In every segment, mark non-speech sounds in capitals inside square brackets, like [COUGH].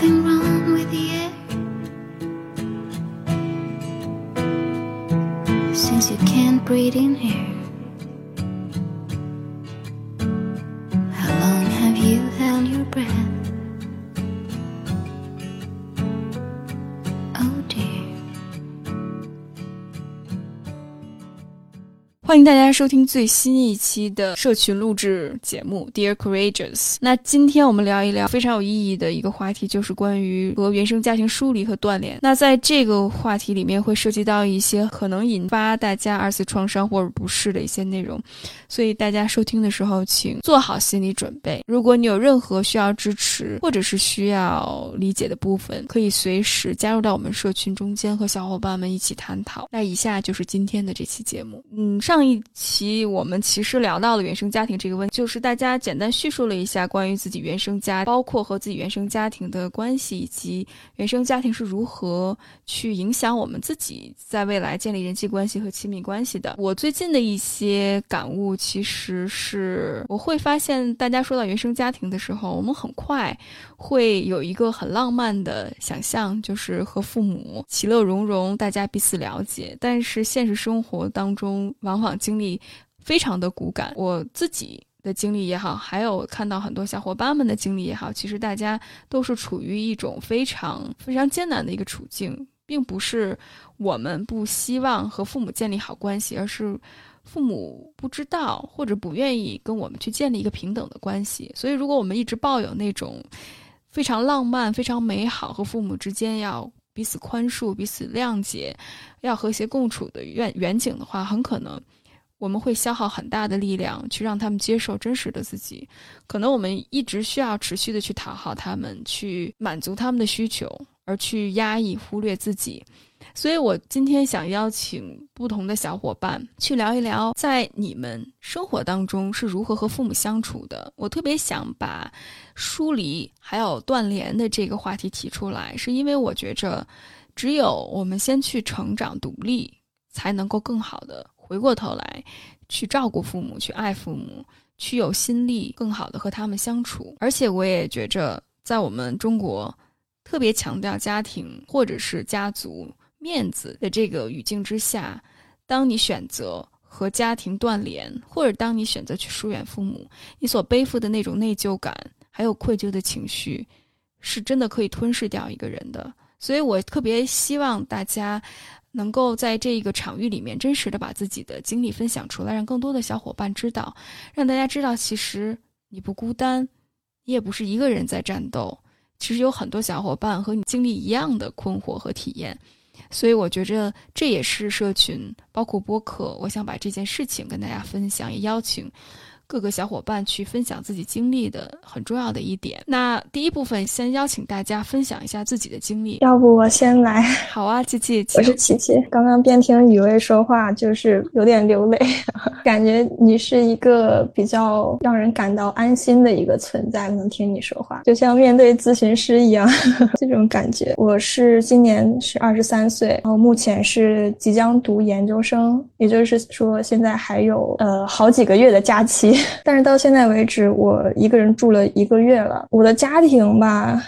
something wrong with the air? Since you can't breathe in here. 欢迎大家收听最新一期的社群录制节目《Dear Courageous》。那今天我们聊一聊非常有意义的一个话题，就是关于和原生家庭疏离和断联。那在这个话题里面，会涉及到一些可能引发大家二次创伤或者不适的一些内容，所以大家收听的时候，请做好心理准备。如果你有任何需要支持或者是需要理解的部分，可以随时加入到我们社群中间，和小伙伴们一起探讨。那以下就是今天的这期节目。嗯，上上一期我们其实聊到了原生家庭这个问题，就是大家简单叙述了一下关于自己原生家，包括和自己原生家庭的关系，以及原生家庭是如何去影响我们自己在未来建立人际关系和亲密关系的。我最近的一些感悟，其实是我会发现，大家说到原生家庭的时候，我们很快会有一个很浪漫的想象，就是和父母其乐融融，大家彼此了解。但是现实生活当中，往往经历非常的骨感。我自己的经历也好，还有看到很多小伙伴们的经历也好，其实大家都是处于一种非常非常艰难的一个处境，并不是我们不希望和父母建立好关系，而是父母不知道或者不愿意跟我们去建立一个平等的关系。所以，如果我们一直抱有那种非常浪漫、非常美好和父母之间要彼此宽恕、彼此谅解、要和谐共处的愿远景的话，很可能我们会消耗很大的力量去让他们接受真实的自己。可能我们一直需要持续的去讨好他们，去满足他们的需求，而去压抑、忽略自己。所以我今天想邀请不同的小伙伴去聊一聊，在你们生活当中是如何和父母相处的。我特别想把疏离还有断联的这个话题提出来，是因为我觉着，只有我们先去成长独立，才能够更好的回过头来去照顾父母，去爱父母，去有心力更好的和他们相处。而且我也觉着，在我们中国特别强调家庭或者是家族。面子的这个语境之下，当你选择和家庭断联，或者当你选择去疏远父母，你所背负的那种内疚感，还有愧疚的情绪，是真的可以吞噬掉一个人的。所以我特别希望大家能够在这个场域里面，真实的把自己的经历分享出来，让更多的小伙伴知道，让大家知道，其实你不孤单，你也不是一个人在战斗，其实有很多小伙伴和你经历一样的困惑和体验。所以我觉着这也是社群，包括播客，我想把这件事情跟大家分享，也邀请各个小伙伴去分享自己经历的很重要的一点。那第一部分先邀请大家分享一下自己的经历。要不我先来？好啊，琪琪，我是琪琪。刚刚边听雨薇说话，就是有点流泪，[LAUGHS] 感觉你是一个比较让人感到安心的一个存在。能听你说话，就像面对咨询师一样，[LAUGHS] 这种感觉。我是今年是二十三岁，然后目前是即将读研究生，也就是说现在还有呃好几个月的假期。[LAUGHS] 但是到现在为止，我一个人住了一个月了。我的家庭吧，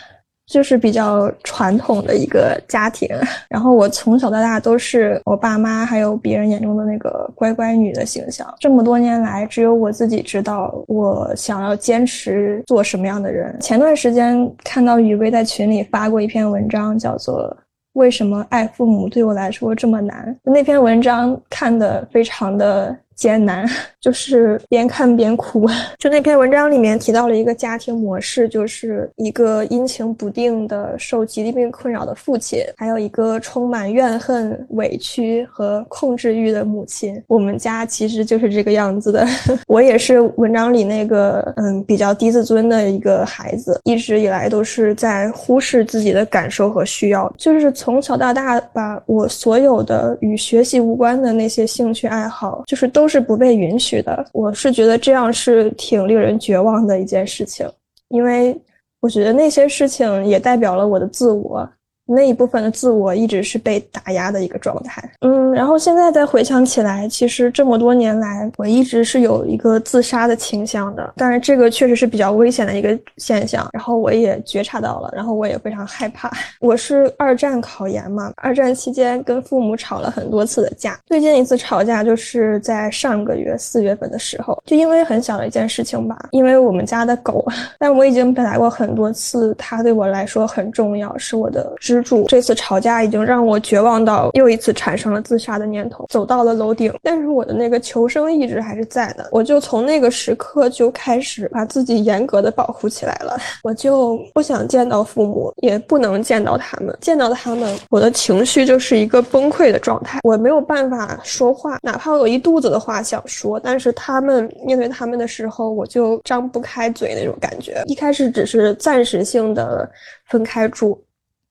就是比较传统的一个家庭。然后我从小到大都是我爸妈还有别人眼中的那个乖乖女的形象。这么多年来，只有我自己知道我想要坚持做什么样的人。前段时间看到雨薇在群里发过一篇文章，叫做。为什么爱父母对我来说这么难？那篇文章看的非常的艰难，[LAUGHS] 就是边看边哭。[LAUGHS] 就那篇文章里面提到了一个家庭模式，就是一个阴晴不定的受疾病困扰的父亲，还有一个充满怨恨、委屈和控制欲的母亲。我们家其实就是这个样子的。[LAUGHS] 我也是文章里那个嗯比较低自尊的一个孩子，一直以来都是在忽视自己的感受和需要，就是从小到大把我所有的与学习无关的那些兴趣爱好，就是都是不被允许的。我是觉得这样是挺令人绝望的一件事情，因为我觉得那些事情也代表了我的自我，那一部分的自我一直是被打压的一个状态，嗯，然后现在再回想起来，其实这么多年来，我一直是有一个自杀的倾向的，但是这个确实是比较危险的一个现象，然后我也觉察到了，然后我也非常害怕。[LAUGHS] 我是二战考研嘛，二战期间跟父母吵了很多次的架，最近一次吵架就是在上个月四月份的时候，就因为很小的一件事情吧，因为我们家的狗，[LAUGHS] 但我已经表达过很多次，它对我来说很重要，是我的支柱。这次吵架已经让我绝望到又一次产生了自杀的念头，走到了楼顶。但是我的那个求生意志还是在的，我就从那个时刻就开始把自己严格的保护起来了。我就不想见到父母，也不能见到他们。见到他们，我的情绪就是一个崩溃的状态，我没有办法说话，哪怕我有一肚子的话想说，但是他们面对他们的时候，我就张不开嘴那种感觉。一开始只是暂时性的分开住。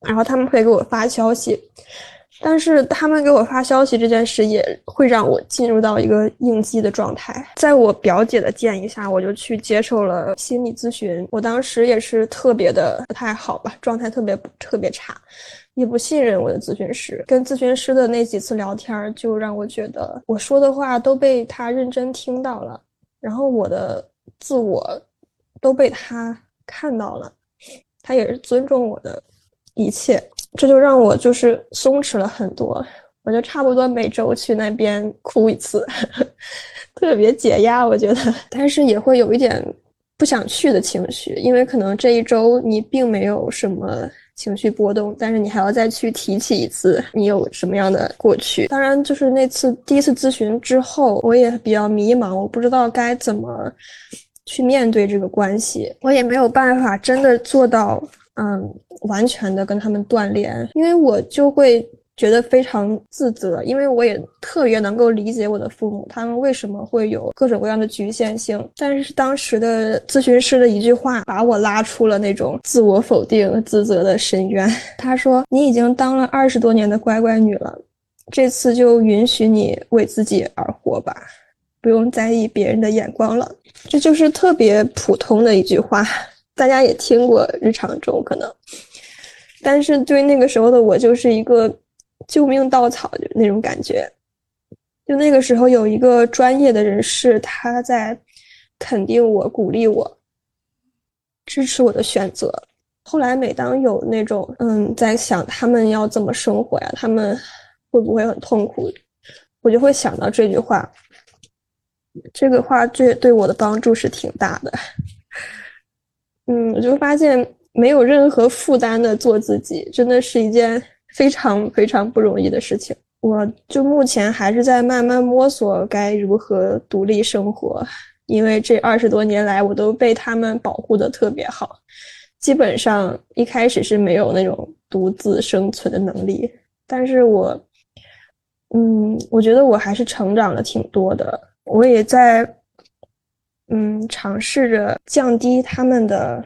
然后他们会给我发消息，但是他们给我发消息这件事也会让我进入到一个应激的状态。在我表姐的建议下，我就去接受了心理咨询。我当时也是特别的不太好吧，状态特别特别差，也不信任我的咨询师。跟咨询师的那几次聊天，就让我觉得我说的话都被他认真听到了，然后我的自我都被他看到了，他也是尊重我的。一切，这就让我就是松弛了很多。我就差不多每周去那边哭一次，[LAUGHS] 特别解压，我觉得。但是也会有一点不想去的情绪，因为可能这一周你并没有什么情绪波动，但是你还要再去提起一次你有什么样的过去。当然，就是那次第一次咨询之后，我也比较迷茫，我不知道该怎么去面对这个关系，我也没有办法真的做到。嗯，完全的跟他们断联，因为我就会觉得非常自责，因为我也特别能够理解我的父母，他们为什么会有各种各样的局限性。但是当时的咨询师的一句话，把我拉出了那种自我否定、自责的深渊。[LAUGHS] 他说：“你已经当了二十多年的乖乖女了，这次就允许你为自己而活吧，不用在意别人的眼光了。”这就是特别普通的一句话。大家也听过日常中可能，但是对那个时候的我就是一个救命稻草，就那种感觉。就那个时候有一个专业的人士，他在肯定我、鼓励我、支持我的选择。后来每当有那种嗯，在想他们要怎么生活呀，他们会不会很痛苦，我就会想到这句话。这个话对对我的帮助是挺大的。嗯，我就发现没有任何负担的做自己，真的是一件非常非常不容易的事情。我就目前还是在慢慢摸索该如何独立生活，因为这二十多年来我都被他们保护的特别好，基本上一开始是没有那种独自生存的能力。但是我，嗯，我觉得我还是成长了挺多的，我也在。嗯，尝试着降低他们的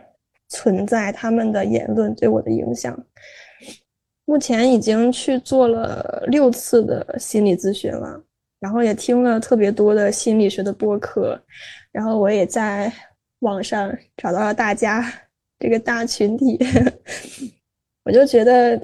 存在，他们的言论对我的影响。目前已经去做了六次的心理咨询了，然后也听了特别多的心理学的播客，然后我也在网上找到了大家这个大群体，[LAUGHS] 我就觉得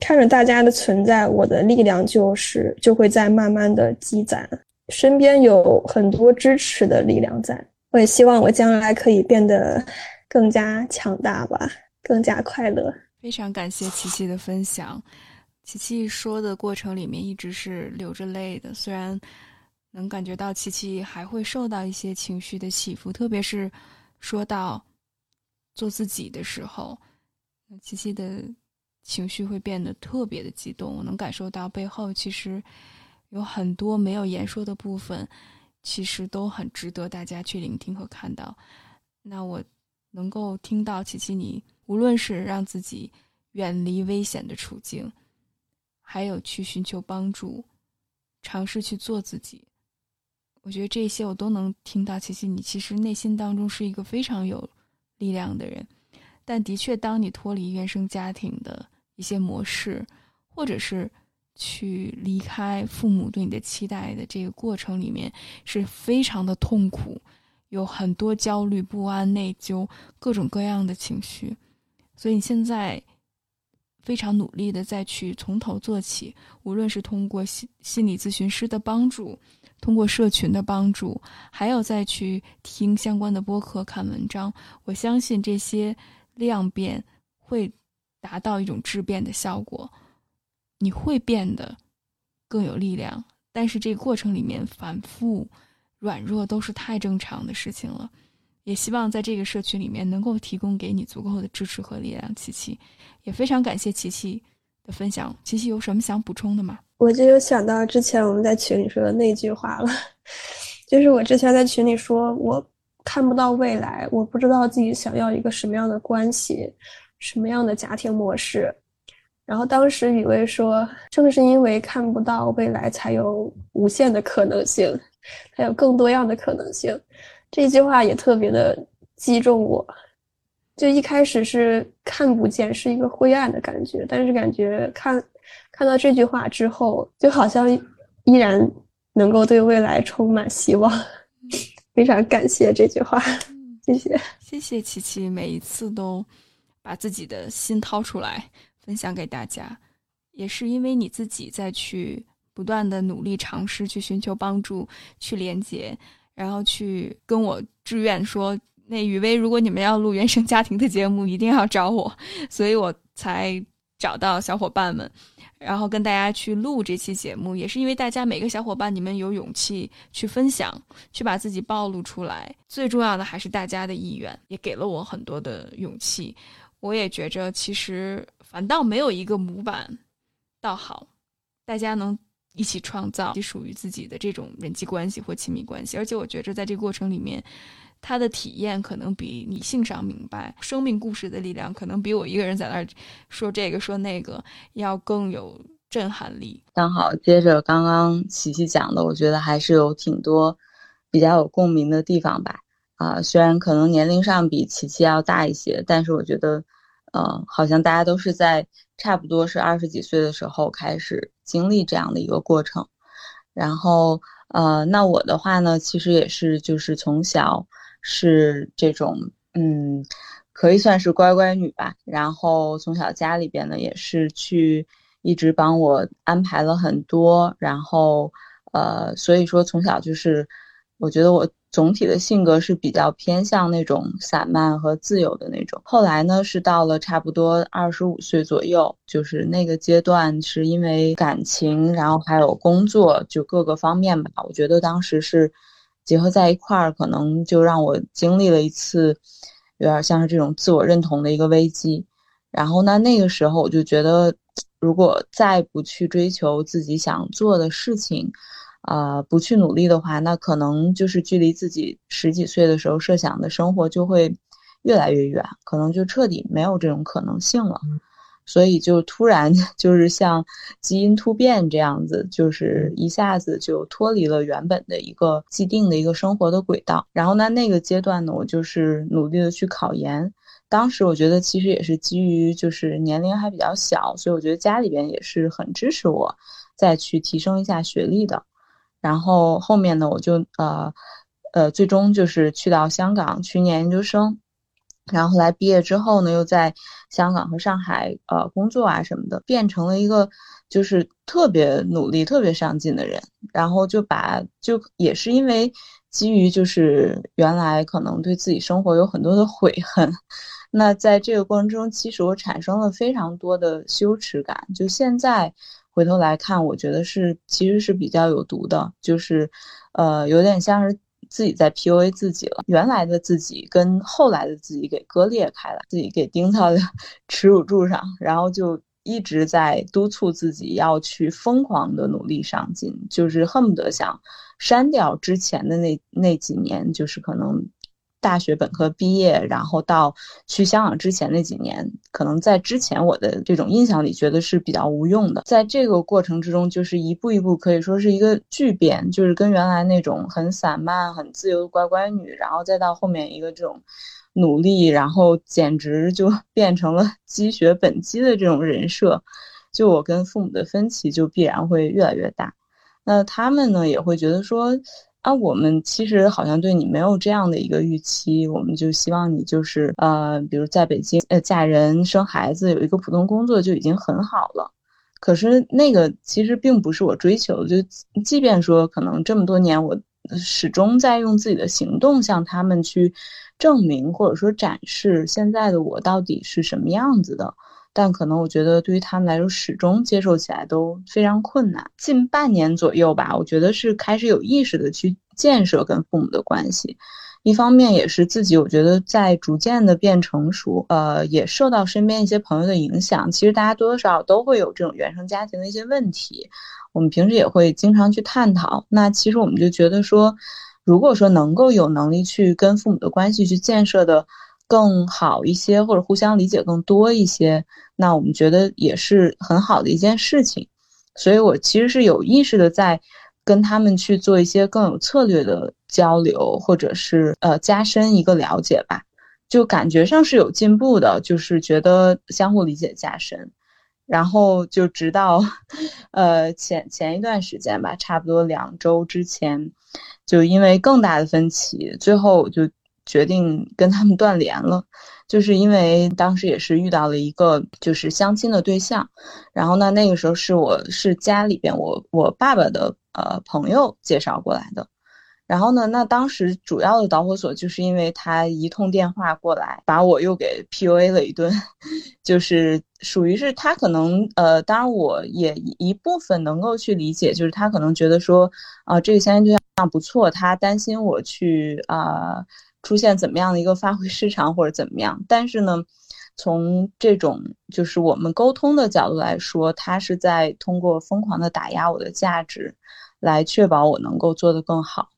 看着大家的存在，我的力量就是就会在慢慢的积攒，身边有很多支持的力量在。我也希望我将来可以变得更加强大吧，更加快乐。非常感谢琪琪的分享。琪琪说的过程里面一直是流着泪的，虽然能感觉到琪琪还会受到一些情绪的起伏，特别是说到做自己的时候，琪琪的情绪会变得特别的激动。我能感受到背后其实有很多没有言说的部分。其实都很值得大家去聆听和看到。那我能够听到琪琪，你无论是让自己远离危险的处境，还有去寻求帮助，尝试去做自己，我觉得这些我都能听到。琪琪，你其实内心当中是一个非常有力量的人。但的确，当你脱离原生家庭的一些模式，或者是。去离开父母对你的期待的这个过程里面是非常的痛苦，有很多焦虑、不安、内疚，各种各样的情绪。所以你现在非常努力的再去从头做起，无论是通过心心理咨询师的帮助，通过社群的帮助，还有再去听相关的播客、看文章，我相信这些量变会达到一种质变的效果，你会变得更有力量。但是这个过程里面反复软弱都是太正常的事情了。也希望在这个社区里面能够提供给你足够的支持和力量，琪琪，也非常感谢琪琪的分享。琪琪有什么想补充的吗？我就有想到之前我们在群里说的那句话了，[LAUGHS] 就是我之前在群里说我看不到未来，我不知道自己想要一个什么样的关系，什么样的家庭模式。然后当时雨薇说，正是因为看不到未来，才有无限的可能性，才有更多样的可能性。这句话也特别的击中我，就一开始是看不见，是一个灰暗的感觉，但是感觉看看到这句话之后，就好像依然能够对未来充满希望。[LAUGHS] 非常感谢这句话，谢谢，谢谢琪琪，每一次都把自己的心掏出来分享给大家，也是因为你自己在去不断的努力尝试，去寻求帮助，去连接。然后去跟我志愿说，那雨薇，如果你们要录原生家庭的节目，一定要找我，所以我才找到小伙伴们，然后跟大家去录这期节目，也是因为大家每个小伙伴你们有勇气去分享，去把自己暴露出来，最重要的还是大家的意愿，也给了我很多的勇气。我也觉着，其实反倒没有一个模板，倒好，大家能。一起创造属于自己的这种人际关系或亲密关系，而且我觉着在这个过程里面，他的体验可能比理性上明白生命故事的力量，可能比我一个人在那儿说这个说那个要更有震撼力。刚好接着刚刚琪琪讲的，我觉得还是有挺多比较有共鸣的地方吧。啊，虽然可能年龄上比琪琪要大一些，但是我觉得，呃，好像大家都是在。差不多是二十几岁的时候开始经历这样的一个过程，然后呃，那我的话呢，其实也是就是从小是这种嗯，可以算是乖乖女吧。然后从小家里边呢也是去一直帮我安排了很多，然后呃，所以说从小就是我觉得我。总体的性格是比较偏向那种散漫和自由的那种。后来呢，是到了差不多二十五岁左右，就是那个阶段，是因为感情，然后还有工作，就各个方面吧。我觉得当时是结合在一块儿，可能就让我经历了一次有点像是这种自我认同的一个危机。然后呢，那个时候我就觉得，如果再不去追求自己想做的事情，啊，不去努力的话，那可能就是距离自己十几岁的时候设想的生活就会越来越远，可能就彻底没有这种可能性了。所以就突然 [LAUGHS] 就是像基因突变这样子，就是一下子就脱离了原本的一个既定的一个生活的轨道。然后呢，那个阶段呢，我就是努力的去考研。当时我觉得其实也是基于就是年龄还比较小，所以我觉得家里边也是很支持我再去提升一下学历的。然后后面呢，我就呃，呃，最终就是去到香港去念研究生，然后来毕业之后呢，又在香港和上海呃工作啊什么的，变成了一个就是特别努力、特别上进的人。然后就把就也是因为基于就是原来可能对自己生活有很多的悔恨，那在这个过程中，其实我产生了非常多的羞耻感。就现在。回头来看，我觉得是其实是比较有毒的，就是，呃，有点像是自己在 PUA 自己了。原来的自己跟后来的自己给割裂开来，自己给钉到 [LAUGHS] 耻辱柱上，然后就一直在督促自己要去疯狂的努力上进，就是恨不得想删掉之前的那那几年，就是可能。大学本科毕业，然后到去香港之前那几年，可能在之前我的这种印象里，觉得是比较无用的。在这个过程之中，就是一步一步可以说是一个巨变，就是跟原来那种很散漫、很自由的乖乖女，然后再到后面一个这种努力，然后简直就 [LAUGHS] 变成了积雪本积的这种人设，就我跟父母的分歧就必然会越来越大。那他们呢，也会觉得说。啊，我们其实好像对你没有这样的一个预期，我们就希望你就是呃，比如在北京呃嫁人生孩子，有一个普通工作就已经很好了。可是那个其实并不是我追求，就即便说可能这么多年我始终在用自己的行动向他们去证明或者说展示现在的我到底是什么样子的。但可能我觉得对于他们来说，始终接受起来都非常困难。近半年左右吧，我觉得是开始有意识的去建设跟父母的关系。一方面也是自己，我觉得在逐渐的变成熟，呃，也受到身边一些朋友的影响。其实大家多多少少都会有这种原生家庭的一些问题，我们平时也会经常去探讨。那其实我们就觉得说，如果说能够有能力去跟父母的关系去建设的。更好一些，或者互相理解更多一些，那我们觉得也是很好的一件事情。所以我其实是有意识的在跟他们去做一些更有策略的交流，或者是呃加深一个了解吧。就感觉上是有进步的，就是觉得相互理解加深。然后就直到 [LAUGHS] 呃前前一段时间吧，差不多两周之前，就因为更大的分歧，最后就。决定跟他们断联了，就是因为当时也是遇到了一个就是相亲的对象，然后呢，那个时候是我是家里边我我爸爸的呃朋友介绍过来的，然后呢，那当时主要的导火索就是因为他一通电话过来，把我又给 PUA 了一顿，[LAUGHS] 就是属于是他可能呃，当然我也一部分能够去理解，就是他可能觉得说啊这个相亲对象不错，他担心我去啊。出现怎么样的一个发挥失常或者怎么样？但是呢，从这种就是我们沟通的角度来说，他是在通过疯狂的打压我的价值，来确保我能够做得更好。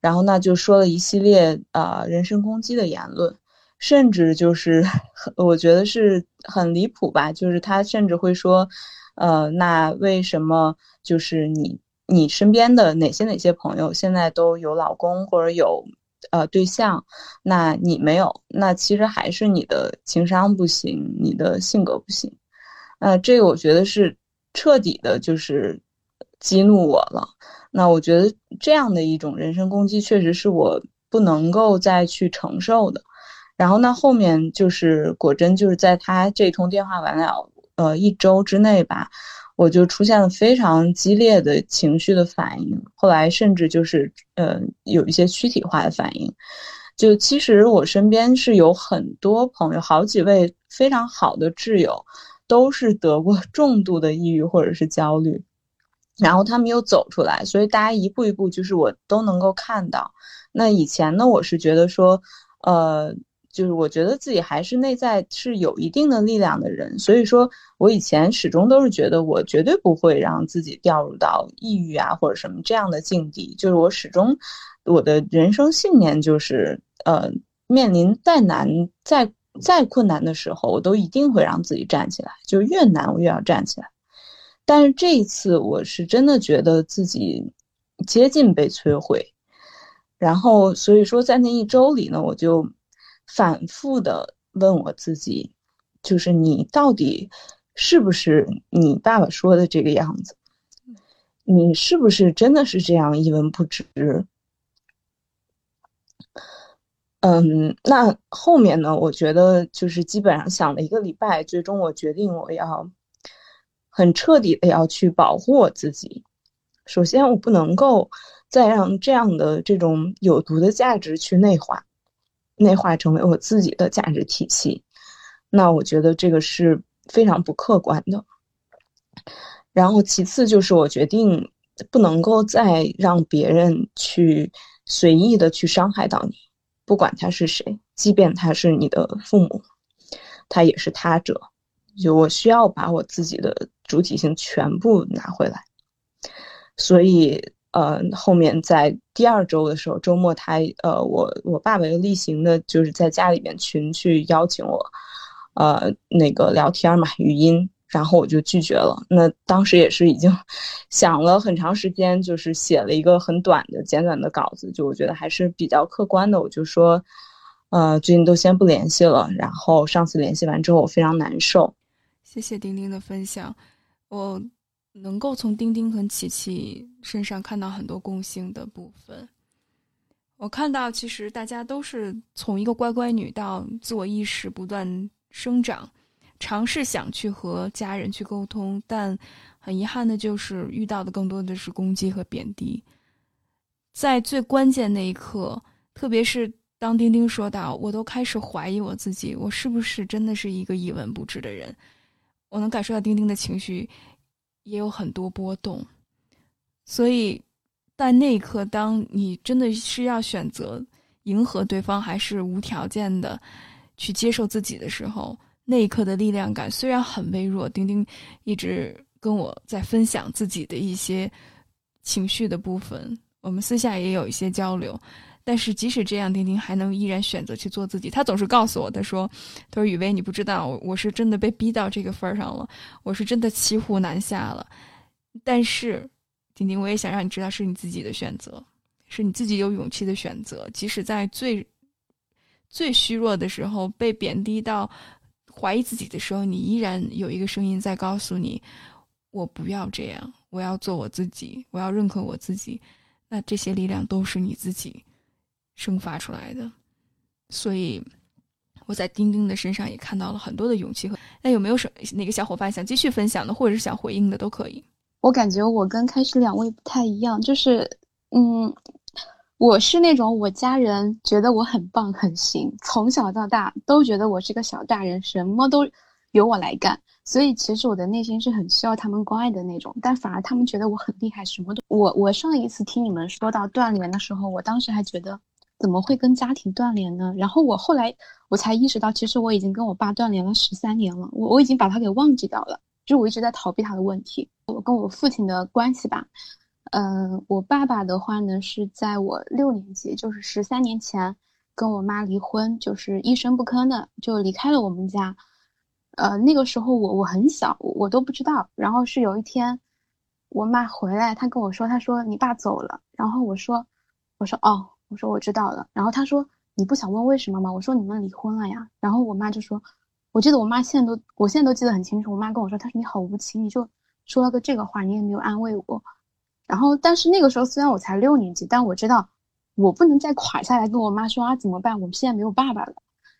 然后那就说了一系列啊人身攻击的言论，甚至就是我觉得是很离谱吧。就是他甚至会说，呃，那为什么就是你你身边的哪些哪些朋友现在都有老公或者有？呃，对象，那你没有，那其实还是你的情商不行，你的性格不行。呃，这个我觉得是彻底的，就是激怒我了。那我觉得这样的一种人身攻击，确实是我不能够再去承受的。然后那后面就是果真就是在他这通电话完了，呃，一周之内吧。我就出现了非常激烈的情绪的反应，后来甚至就是呃有一些躯体化的反应。就其实我身边是有很多朋友，好几位非常好的挚友，都是得过 [LAUGHS] 重度的抑郁或者是焦虑，然后他们又走出来，所以大家一步一步就是我都能够看到。那以前呢，我是觉得说，呃。就是我觉得自己还是内在是有一定的力量的人，所以说我以前始终都是觉得我绝对不会让自己掉入到抑郁啊或者什么这样的境地。就是我始终我的人生信念就是，呃，面临再难、再再困难的时候，我都一定会让自己站起来，就越难我越要站起来。但是这一次我是真的觉得自己接近被摧毁，然后所以说在那一周里呢，我就。反复的问我自己，就是你到底是不是你爸爸说的这个样子？你是不是真的是这样一文不值？嗯，那后面呢？我觉得就是基本上想了一个礼拜，最终我决定我要很彻底的要去保护我自己。首先，我不能够再让这样的这种有毒的价值去内化。内化成为我自己的价值体系，那我觉得这个是非常不客观的。然后其次就是我决定不能够再让别人去随意的去伤害到你，不管他是谁，即便他是你的父母，他也是他者。就我需要把我自己的主体性全部拿回来，所以。呃，后面在第二周的时候，周末他呃，我我爸爸又例行的就是在家里面群去邀请我，呃，那个聊天嘛，语音，然后我就拒绝了。那当时也是已经想了很长时间，就是写了一个很短的简短的稿子，就我觉得还是比较客观的。我就说，呃，最近都先不联系了。然后上次联系完之后，我非常难受。谢谢丁丁的分享，我。能够从丁丁和琪琪身上看到很多共性的部分，我看到，其实大家都是从一个乖乖女到自我意识不断生长，尝试想去和家人去沟通，但很遗憾的就是遇到的更多的是攻击和贬低。在最关键那一刻，特别是当丁丁说到“我都开始怀疑我自己，我是不是真的是一个一文不值的人”，我能感受到丁丁的情绪也有很多波动。所以，在那一刻，当你真的是要选择迎合对方，还是无条件的去接受自己的时候，那一刻的力量感虽然很微弱。丁丁一直跟我在分享自己的一些情绪的部分。我们私下也有一些交流，但是即使这样，丁丁还能依然选择去做自己。他总是告诉我，他说：“他说雨薇，你不知道，我是真的被逼到这个份儿上了，我是真的骑虎难下了。但是，丁丁，我也想让你知道，是你自己的选择，是你自己有勇气的选择。即使在最最虚弱的时候，被贬低到怀疑自己的时候，你依然有一个声音在告诉你：我不要这样，我要做我自己，我要认可我自己。”那这些力量都是你自己生发出来的，所以我在丁丁的身上也看到了很多的勇气和。那有没有什哪个小伙伴想继续分享的，或者是想回应的都可以。我感觉我跟开始两位不太一样，就是嗯，我是那种我家人觉得我很棒很行，从小到大都觉得我是个小大人，什么都由我来干。所以其实我的内心是很需要他们关爱的那种，但反而他们觉得我很厉害，什么都我我上一次听你们说到断联的时候，我当时还觉得怎么会跟家庭断联呢？然后我后来我才意识到，其实我已经跟我爸断联了十三年了，我我已经把他给忘记掉了，就我一直在逃避他的问题。我跟我父亲的关系吧，嗯，我爸爸的话呢是在我六年级，就是十三年前跟我妈离婚，就是一声不吭的就离开了我们家。呃，那个时候我我很小，我都不知道。然后是有一天，我妈回来，她跟我说，她说你爸走了。然后我说，我说哦，我说我知道了。然后他说你不想问为什么吗？我说你们离婚了呀。然后我妈就说，我记得我妈现在都，我现在都记得很清楚。我妈跟我说，她说你好无情，你就说了个这个话，你也没有安慰我。然后但是那个时候虽然我才六年级，但我知道我不能再垮下来跟我妈说啊怎么办？我们现在没有爸爸了。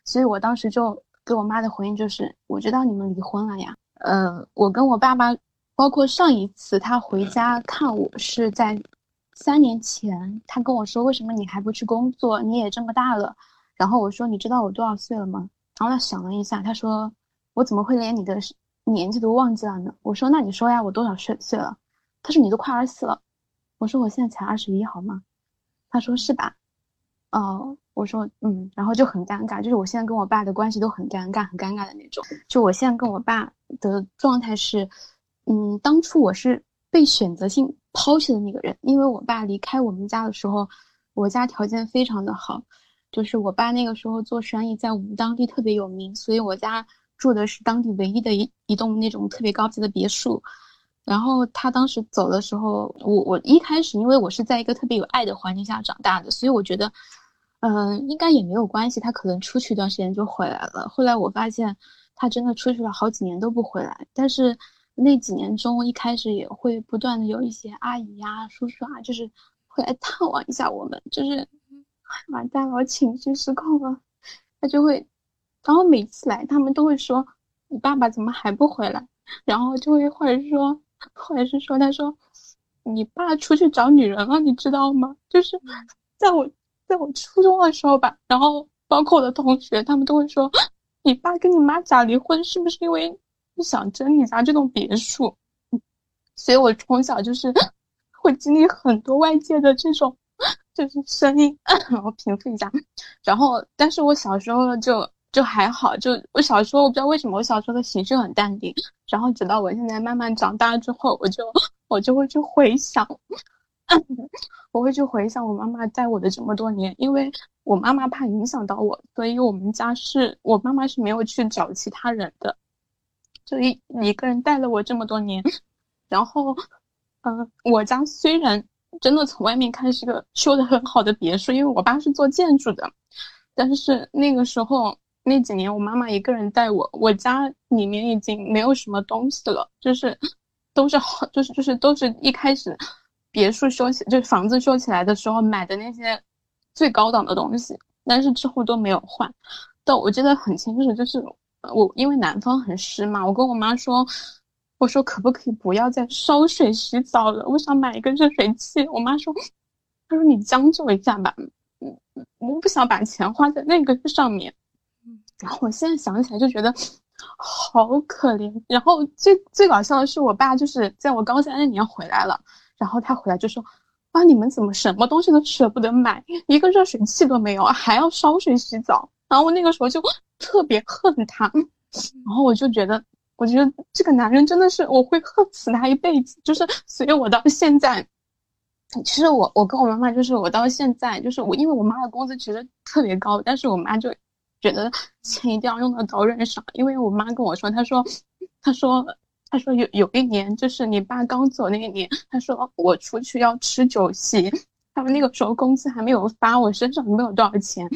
所以我当时就。给我妈的回应就是：我知道你们离婚了呀。呃，我跟我爸爸，包括上一次他回家看我是在三年前，他跟我说：“为什么你还不去工作？你也这么大了。”然后我说：“你知道我多少岁了吗？”然后他想了一下，他说：“我怎么会连你的年纪都忘记了呢？”我说：“那你说呀，我多少岁岁了？”他说：“你都快二十四了。”我说：“我现在才二十一，好吗？”他说：“是吧？”哦。我说嗯，然后就很尴尬，就是我现在跟我爸的关系都很尴尬，很尴尬的那种。就我现在跟我爸的状态是，嗯，当初我是被选择性抛弃的那个人，因为我爸离开我们家的时候，我家条件非常的好，就是我爸那个时候做生意在我们当地特别有名，所以我家住的是当地唯一的一一栋那种特别高级的别墅。然后他当时走的时候，我我一开始因为我是在一个特别有爱的环境下长大的，所以我觉得。嗯，应该也没有关系。他可能出去一段时间就回来了。后来我发现，他真的出去了好几年都不回来。但是那几年中，一开始也会不断的有一些阿姨呀、叔叔啊，就是会来探望一下我们。就是完蛋了，我情绪失控了。他就会，然后每次来，他们都会说：“你爸爸怎么还不回来？”然后就会或者是说，或者是说，他说：“你爸出去找女人了，你知道吗？”就是在我。在我初中的时候吧，然后包括我的同学，他们都会说：“ [GASPS] 你爸跟你妈假离婚，是不是因为不想争你家这栋别墅？”所以，我从小就是 [LAUGHS] 会经历很多外界的这种就是声音，[LAUGHS] 然后平复一下。然后，但是我小时候就就还好，就我小时候我不知道为什么，我小时候的情绪很淡定。然后，直到我现在慢慢长大之后，我就我就会去回想。[LAUGHS] 我会去回想我妈妈带我的这么多年，因为我妈妈怕影响到我，所以我们家是我妈妈是没有去找其他人的，就一一个人带了我这么多年。然后，嗯，我家虽然真的从外面看是个修的很好的别墅，因为我爸是做建筑的，但是那个时候那几年我妈妈一个人带我，我家里面已经没有什么东西了，就是都是好，就是就是都是一开始。别墅修起，就是房子修起来的时候买的那些最高档的东西，但是之后都没有换。但我记得很清楚，就是我因为南方很湿嘛，我跟我妈说，我说可不可以不要再烧水洗澡了？我想买一个热水器。我妈说，她说你将就一下吧，嗯，我不想把钱花在那个上面。然后我现在想起来就觉得好可怜。然后最最搞笑的是，我爸就是在我高三那年回来了，然后他回来就说。啊！你们怎么什么东西都舍不得买，一个热水器都没有，还要烧水洗澡？然后我那个时候就特别恨他，然后我就觉得，我觉得这个男人真的是我会恨死他一辈子。就是，所以我到现在，其实我我跟我妈妈就是我到现在就是我，因为我妈的工资其实特别高，但是我妈就觉得钱一定要用到刀刃上，因为我妈跟我说，她说，她说。她说有有一年，就是你爸刚走那一年，他说我出去要吃酒席，他们那个时候工资还没有发，我身上没有多少钱，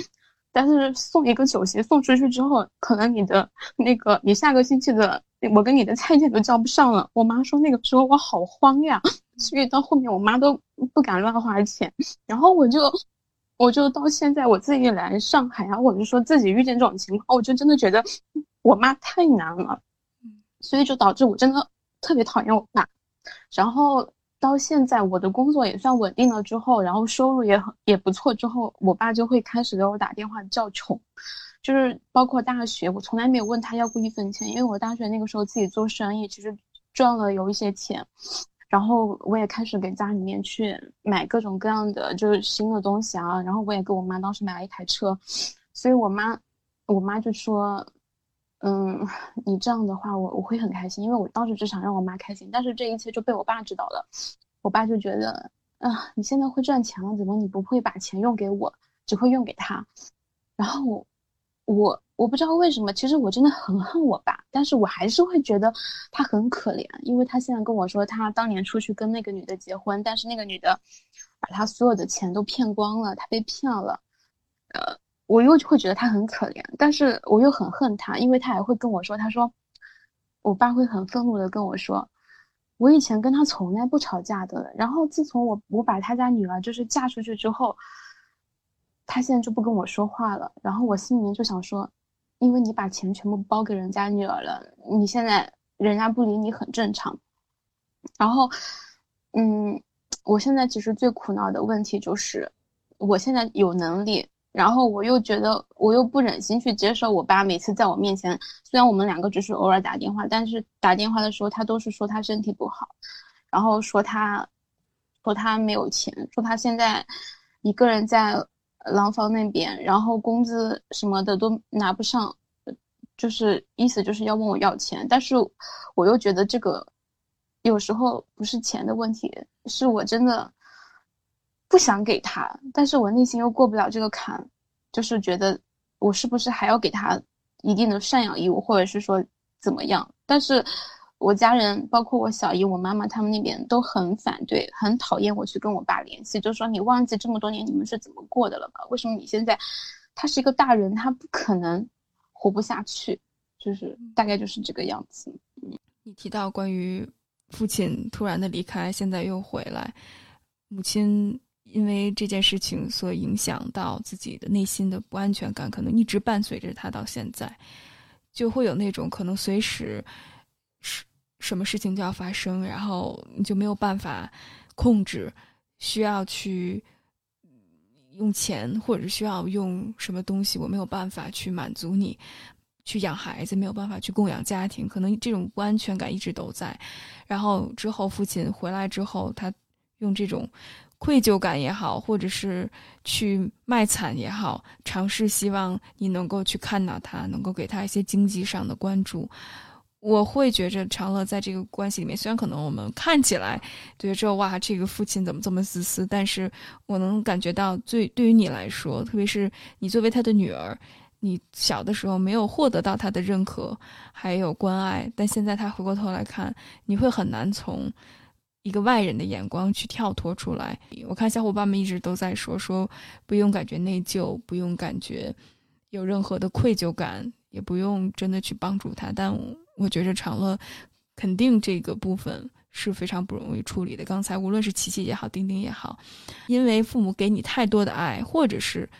但是送一个酒席送出去之后，可能你的那个你下个星期的我跟你的菜钱都交不上了。我妈说那个时候我好慌呀，[LAUGHS] 所以到后面我妈都不敢乱花钱，然后我就我就到现在我自己来上海啊，我就说自己遇见这种情况，我就真的觉得我妈太难了。所以就导致我真的特别讨厌我爸，然后到现在我的工作也算稳定了之后，然后收入也很也不错之后，我爸就会开始给我打电话叫穷，就是包括大学，我从来没有问他要过一分钱，因为我大学那个时候自己做生意，其实赚了有一些钱，然后我也开始给家里面去买各种各样的就是新的东西啊，然后我也给我妈当时买了一台车，所以我妈我妈就说。嗯，你这样的话，我我会很开心，因为我当时只想让我妈开心，但是这一切就被我爸知道了，我爸就觉得，啊，你现在会赚钱了，怎么你不会把钱用给我，只会用给他？然后我我我不知道为什么，其实我真的很恨我爸，但是我还是会觉得他很可怜，因为他现在跟我说，他当年出去跟那个女的结婚，但是那个女的把他所有的钱都骗光了，他被骗了，呃。我又会觉得他很可怜，但是我又很恨他，因为他还会跟我说，他说，我爸会很愤怒的跟我说，我以前跟他从来不吵架的，然后自从我我把他家女儿就是嫁出去之后，他现在就不跟我说话了，然后我心里面就想说，因为你把钱全部包给人家女儿了，你现在人家不理你很正常，然后，嗯，我现在其实最苦恼的问题就是，我现在有能力。然后我又觉得，我又不忍心去接受我爸每次在我面前，虽然我们两个只是偶尔打电话，但是打电话的时候他都是说他身体不好，然后说他，说他没有钱，说他现在一个人在廊坊那边，然后工资什么的都拿不上，就是意思就是要问我要钱，但是我又觉得这个有时候不是钱的问题，是我真的。不想给他，但是我内心又过不了这个坎，就是觉得我是不是还要给他一定的赡养义务，或者是说怎么样？但是我家人，包括我小姨、我妈妈他们那边都很反对，很讨厌我去跟我爸联系，就说你忘记这么多年你们是怎么过的了吧？为什么你现在他是一个大人，他不可能活不下去，就是大概就是这个样子。嗯，你提到关于父亲突然的离开，现在又回来，母亲。因为这件事情所影响到自己的内心的不安全感，可能一直伴随着他到现在，就会有那种可能随时什什么事情就要发生，然后你就没有办法控制，需要去用钱或者需要用什么东西，我没有办法去满足你，去养孩子，没有办法去供养家庭，可能这种不安全感一直都在。然后之后父亲回来之后，他用这种。愧疚感也好，或者是去卖惨也好，尝试希望你能够去看到他，能够给他一些经济上的关注。我会觉着长乐在这个关系里面，虽然可能我们看起来觉着哇，这个父亲怎么这么自私，但是我能感觉到，最对于你来说，特别是你作为他的女儿，你小的时候没有获得到他的认可还有关爱，但现在他回过头来看，你会很难从。一个外人的眼光去跳脱出来，我看小伙伴们一直都在说说，不用感觉内疚，不用感觉有任何的愧疚感，也不用真的去帮助他。但我觉着长乐肯定这个部分是非常不容易处理的。刚才无论是琪琪也好，丁丁也好，因为父母给你太多的爱，或者是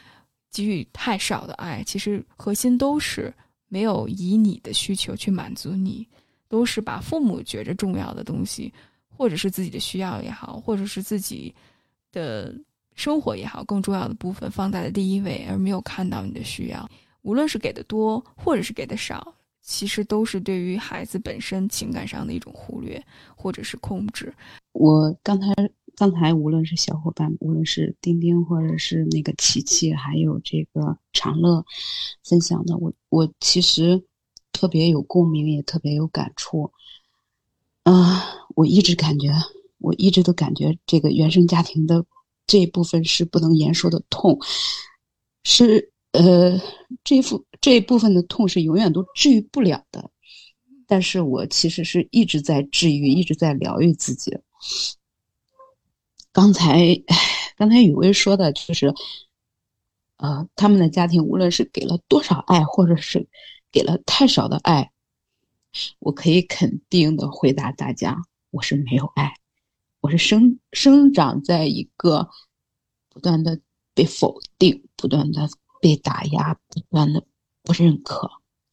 给予太少的爱，其实核心都是没有以你的需求去满足你，都是把父母觉着重要的东西，或者是自己的需要也好，或者是自己的生活也好，更重要的部分放在了第一位，而没有看到你的需要。无论是给的多，或者是给的少。其实都是对于孩子本身情感上的一种忽略，或者是控制。我刚才刚才无论是小伙伴，无论是丁丁，或者是那个琪琪，还有这个长乐分享的，我我其实特别有共鸣，也特别有感触。啊，我一直感觉，我一直都感觉这个原生家庭的这一部分是不能言说的痛，是。呃，这副这一部分的痛是永远都治愈不了的，但是我其实是一直在治愈，一直在疗愈自己。刚才，刚才雨薇说的就是，呃，他们的家庭无论是给了多少爱，或者是给了太少的爱，我可以肯定的回答大家，我是没有爱，我是生生长在一个不断的被否定，不断的。被打压，不断的不认可。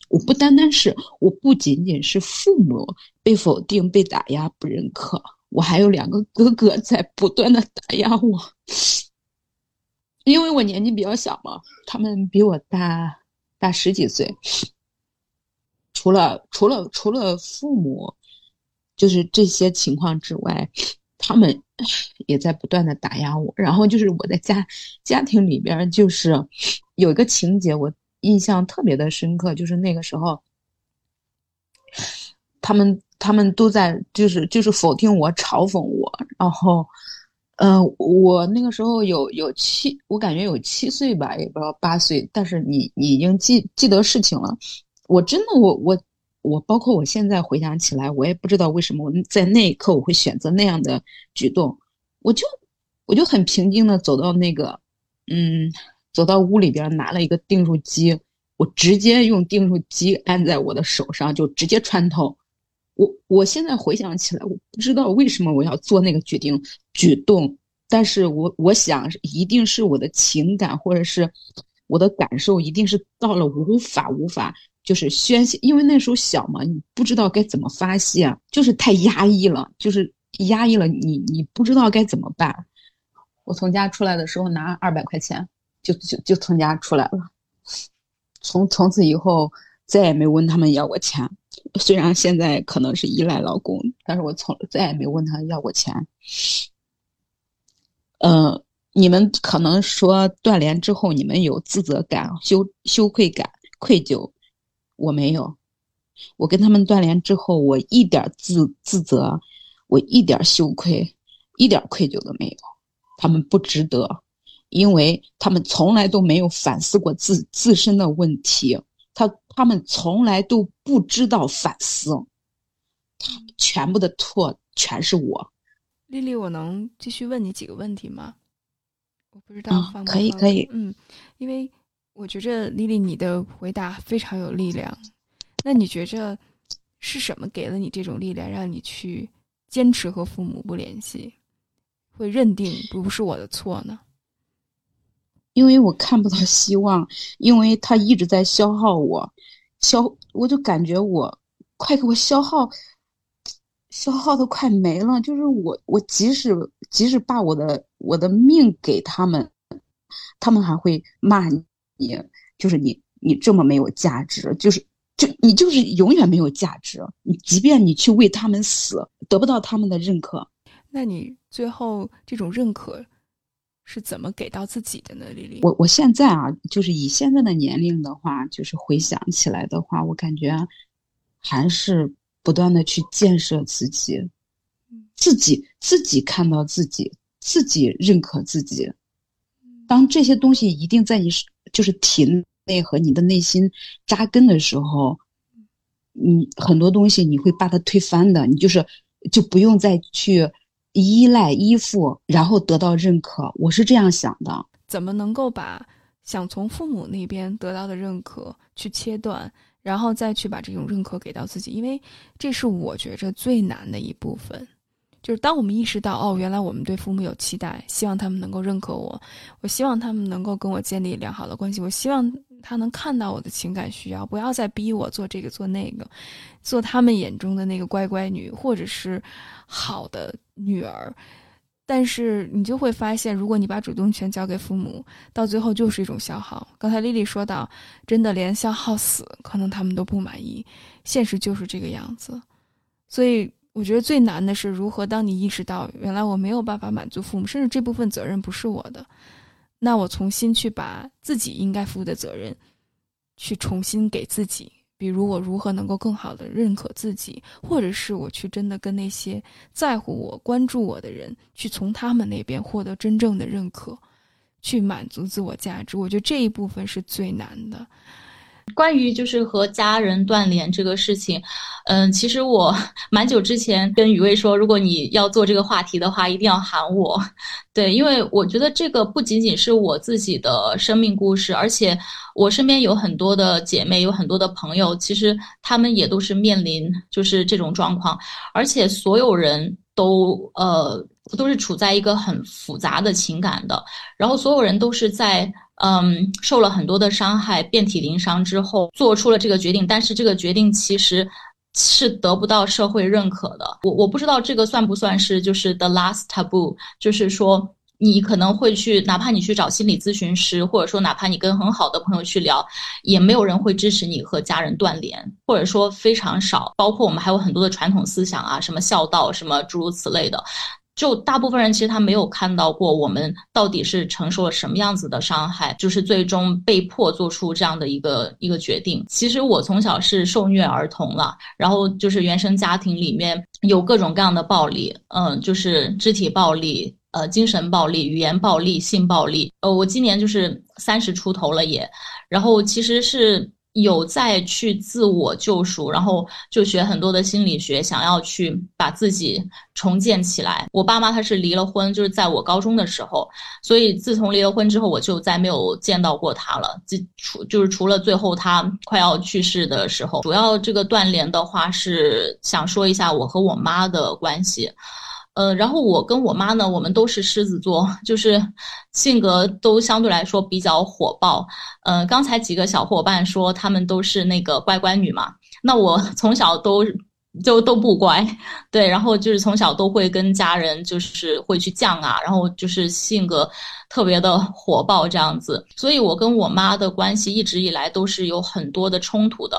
我不单单是，我不仅仅是父母被否定、被打压、不认可，我还有两个哥哥在不断的打压我。因为我年纪比较小嘛，他们比我大大十几岁。除了除了除了父母，就是这些情况之外，他们也在不断的打压我。然后就是我在家家庭里边，就是。有一个情节我印象特别的深刻，就是那个时候，他们他们都在就是就是否定我、嘲讽我，然后，呃，我那个时候有有七，我感觉有七岁吧，也不知道八岁，但是你你已经记记得事情了，我真的我我我，包括我现在回想起来，我也不知道为什么我在那一刻我会选择那样的举动，我就我就很平静的走到那个，嗯。走到屋里边，拿了一个订书机，我直接用订书机按在我的手上，就直接穿透。我我现在回想起来，我不知道为什么我要做那个决定举动，但是我我想一定是我的情感或者是我的感受，一定是到了无法无法就是宣泄，因为那时候小嘛，你不知道该怎么发泄，就是太压抑了，就是压抑了，你你不知道该怎么办。我从家出来的时候拿二百块钱。就就就从家出来了，从从此以后再也没问他们要过钱。虽然现在可能是依赖老公，但是我从再也没问他要过钱。呃，你们可能说断联之后你们有自责感、羞羞愧感、愧疚，我没有。我跟他们断联之后，我一点自自责，我一点羞愧，一点愧疚都没有。他们不值得。因为他们从来都没有反思过自自身的问题，他他们从来都不知道反思，全部的错全是我。丽丽，我能继续问你几个问题吗？我不知道，可以可以，嗯，因为我觉着丽丽你的回答非常有力量。那你觉着是什么给了你这种力量，让你去坚持和父母不联系，会认定不是我的错呢？[LAUGHS] 因为我看不到希望，因为他一直在消耗我，消我就感觉我快给我消耗，消耗的快没了。就是我，我即使即使把我的我的命给他们，他们还会骂你，就是你你这么没有价值，就是就你就是永远没有价值。你即便你去为他们死，得不到他们的认可，那你最后这种认可。是怎么给到自己的呢，丽丽？我我现在啊，就是以现在的年龄的话，就是回想起来的话，我感觉还是不断的去建设自己，自己自己看到自己，自己认可自己。当这些东西一定在你就是体内和你的内心扎根的时候，你很多东西你会把它推翻的，你就是就不用再去。依赖、依附，然后得到认可，我是这样想的。怎么能够把想从父母那边得到的认可去切断，然后再去把这种认可给到自己？因为这是我觉着最难的一部分。就是当我们意识到，哦，原来我们对父母有期待，希望他们能够认可我，我希望他们能够跟我建立良好的关系，我希望他能看到我的情感需要，不要再逼我做这个做那个，做他们眼中的那个乖乖女，或者是好的女儿。但是你就会发现，如果你把主动权交给父母，到最后就是一种消耗。刚才丽丽说到，真的连消耗死，可能他们都不满意。现实就是这个样子，所以我觉得最难的是如何，当你意识到原来我没有办法满足父母，甚至这部分责任不是我的，那我重新去把自己应该负的责任，去重新给自己。比如我如何能够更好的认可自己，或者是我去真的跟那些在乎我、关注我的人，去从他们那边获得真正的认可，去满足自我价值。我觉得这一部分是最难的。关于就是和家人断联这个事情，嗯，其实我 [LAUGHS] 蛮久之前跟雨薇说，如果你要做这个话题的话，一定要喊我。对，因为我觉得这个不仅仅是我自己的生命故事，而且我身边有很多的姐妹，有很多的朋友，其实他们也都是面临就是这种状况，而且所有人都呃都是处在一个很复杂的情感的，然后所有人都是在。嗯，受了很多的伤害，遍体鳞伤之后，做出了这个决定。但是这个决定其实是得不到社会认可的。我我不知道这个算不算是就是 the last taboo，就是说你可能会去，哪怕你去找心理咨询师，或者说哪怕你跟很好的朋友去聊，也没有人会支持你和家人断联，或者说非常少。包括我们还有很多的传统思想啊，什么孝道，什么诸如此类的。就大部分人其实他没有看到过我们到底是承受了什么样子的伤害，就是最终被迫做出这样的一个一个决定。其实我从小是受虐儿童了，然后就是原生家庭里面有各种各样的暴力，嗯，就是肢体暴力、呃精神暴力、语言暴力、性暴力。呃，我今年就是三十出头了也，然后其实是。有在去自我救赎，然后就学很多的心理学，想要去把自己重建起来。我爸妈他是离了婚，就是在我高中的时候，所以自从离了婚之后，我就再没有见到过他了。就除就是除了最后他快要去世的时候，主要这个断联的话是想说一下我和我妈的关系。呃，然后我跟我妈呢，我们都是狮子座，[LAUGHS] 就是性格都相对来说比较火爆。呃，刚才几个小伙伴说他们都是那个乖乖女嘛，那我从小都。就都不乖，对，然后就是从小都会跟家人就是会去犟啊，然后就是性格特别的火爆这样子，所以我跟我妈的关系一直以来都是有很多的冲突的。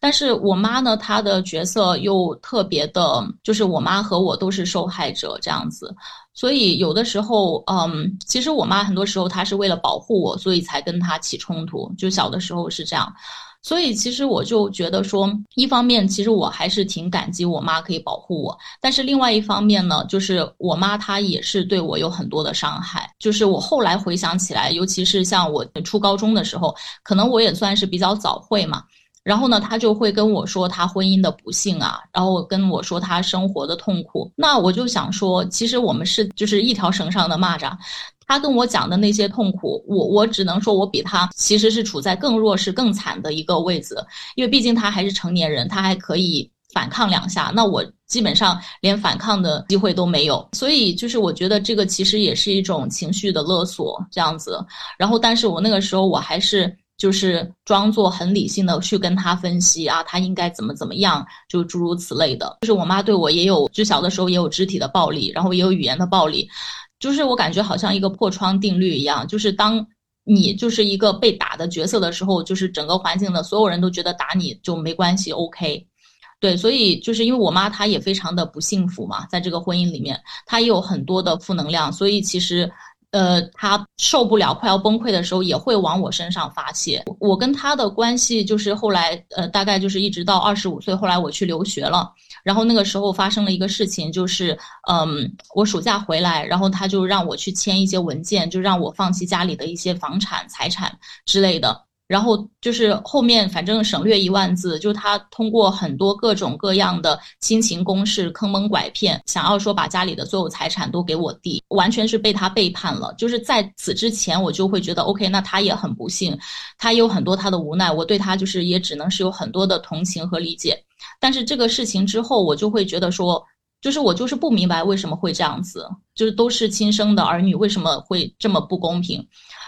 但是我妈呢，她的角色又特别的，就是我妈和我都是受害者这样子，所以有的时候，嗯，其实我妈很多时候她是为了保护我，所以才跟她起冲突，就小的时候是这样。所以其实我就觉得说，一方面其实我还是挺感激我妈可以保护我，但是另外一方面呢，就是我妈她也是对我有很多的伤害。就是我后来回想起来，尤其是像我初高中的时候，可能我也算是比较早会嘛，然后呢，他就会跟我说他婚姻的不幸啊，然后跟我说他生活的痛苦。那我就想说，其实我们是就是一条绳上的蚂蚱。他跟我讲的那些痛苦，我我只能说，我比他其实是处在更弱势、更惨的一个位置，因为毕竟他还是成年人，他还可以反抗两下，那我基本上连反抗的机会都没有。所以就是我觉得这个其实也是一种情绪的勒索，这样子。然后，但是我那个时候我还是就是装作很理性的去跟他分析啊，他应该怎么怎么样，就诸如此类的。就是我妈对我也有，就小的时候也有肢体的暴力，然后也有语言的暴力。就是我感觉好像一个破窗定律一样，就是当你就是一个被打的角色的时候，就是整个环境的所有人都觉得打你就没关系，OK，对，所以就是因为我妈她也非常的不幸福嘛，在这个婚姻里面，她也有很多的负能量，所以其实。呃，他受不了，快要崩溃的时候，也会往我身上发泄。我跟他的关系就是后来，呃，大概就是一直到二十五岁，后来我去留学了，然后那个时候发生了一个事情，就是，嗯，我暑假回来，然后他就让我去签一些文件，就让我放弃家里的一些房产、财产之类的。然后就是后面反正省略一万字，就是他通过很多各种各样的亲情攻势、坑蒙拐骗，想要说把家里的所有财产都给我弟，完全是被他背叛了。就是在此之前，我就会觉得 OK，那他也很不幸，他有很多他的无奈，我对他就是也只能是有很多的同情和理解。但是这个事情之后，我就会觉得说。就是我就是不明白为什么会这样子，就是都是亲生的儿女，为什么会这么不公平？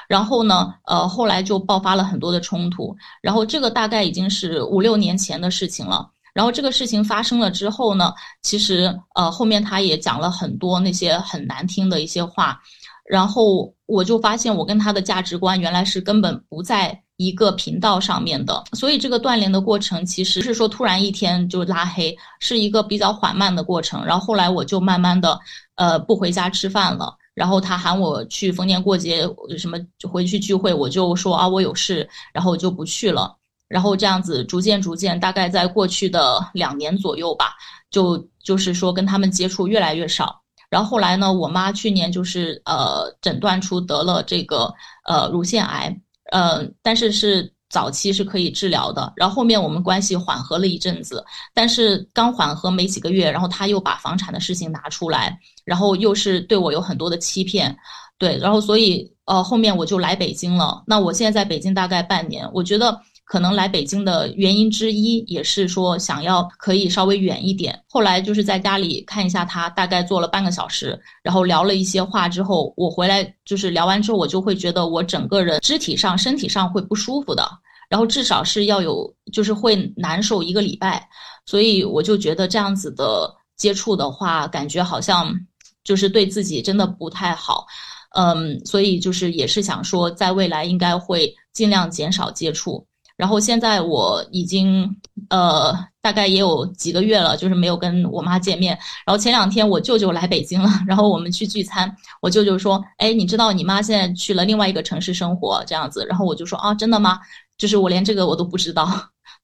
然后呢，呃，后来就爆发了很多的冲突，然后这个大概已经是五六年前的事情了。然后这个事情发生了之后呢，其实呃后面他也讲了很多那些很难听的一些话，然后我就发现我跟他的价值观原来是根本不在一个频道上面的，所以这个断联的过程其实是说突然一天就拉黑，是一个比较缓慢的过程。然后后来我就慢慢的呃不回家吃饭了，然后他喊我去逢年过节什么回去聚会，我就说啊我有事，然后我就不去了。然后这样子逐渐逐渐，大概在过去的两年左右吧，就就是说跟他们接触越来越少。然后后来呢，我妈去年就是呃诊断出得了这个呃乳腺癌，呃但是是早期是可以治疗的。然后后面我们关系缓和了一阵子，但是刚缓和没几个月，然后他又把房产的事情拿出来，然后又是对我有很多的欺骗，对，然后所以呃后面我就来北京了。那我现在在北京大概半年，我觉得。可能来北京的原因之一，也是说想要可以稍微远一点。后来就是在家里看一下他，大概坐了半个小时，然后聊了一些话之后，我回来就是聊完之后，我就会觉得我整个人肢体上、身体上会不舒服的，然后至少是要有，就是会难受一个礼拜。所以我就觉得这样子的接触的话，感觉好像就是对自己真的不太好。嗯，所以就是也是想说，在未来应该会尽量减少接触。然后现在我已经呃大概也有几个月了，就是没有跟我妈见面。然后前两天我舅舅来北京了，然后我们去聚餐。我舅舅说：“哎，你知道你妈现在去了另外一个城市生活这样子。”然后我就说：“啊，真的吗？就是我连这个我都不知道。”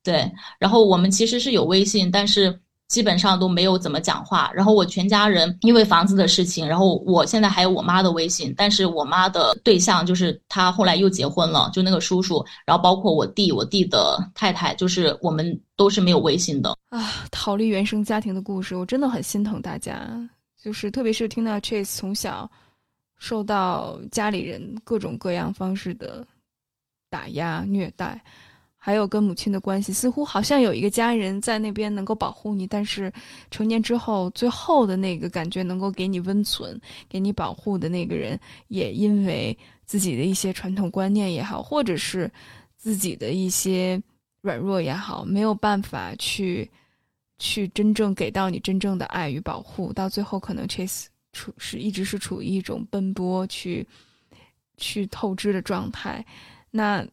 对。然后我们其实是有微信，但是。基本上都没有怎么讲话，然后我全家人因为房子的事情，然后我现在还有我妈的微信，但是我妈的对象就是他后来又结婚了，就那个叔叔，然后包括我弟，我弟的太太，就是我们都是没有微信的啊。逃离原生家庭的故事，我真的很心疼大家，就是特别是听到 Chase 从小受到家里人各种各样方式的打压虐待。还有跟母亲的关系，似乎好像有一个家人在那边能够保护你，但是成年之后，最后的那个感觉能够给你温存、给你保护的那个人，也因为自己的一些传统观念也好，或者是自己的一些软弱也好，没有办法去去真正给到你真正的爱与保护，到最后可能 Chase 处是一直是处于一种奔波去去透支的状态。那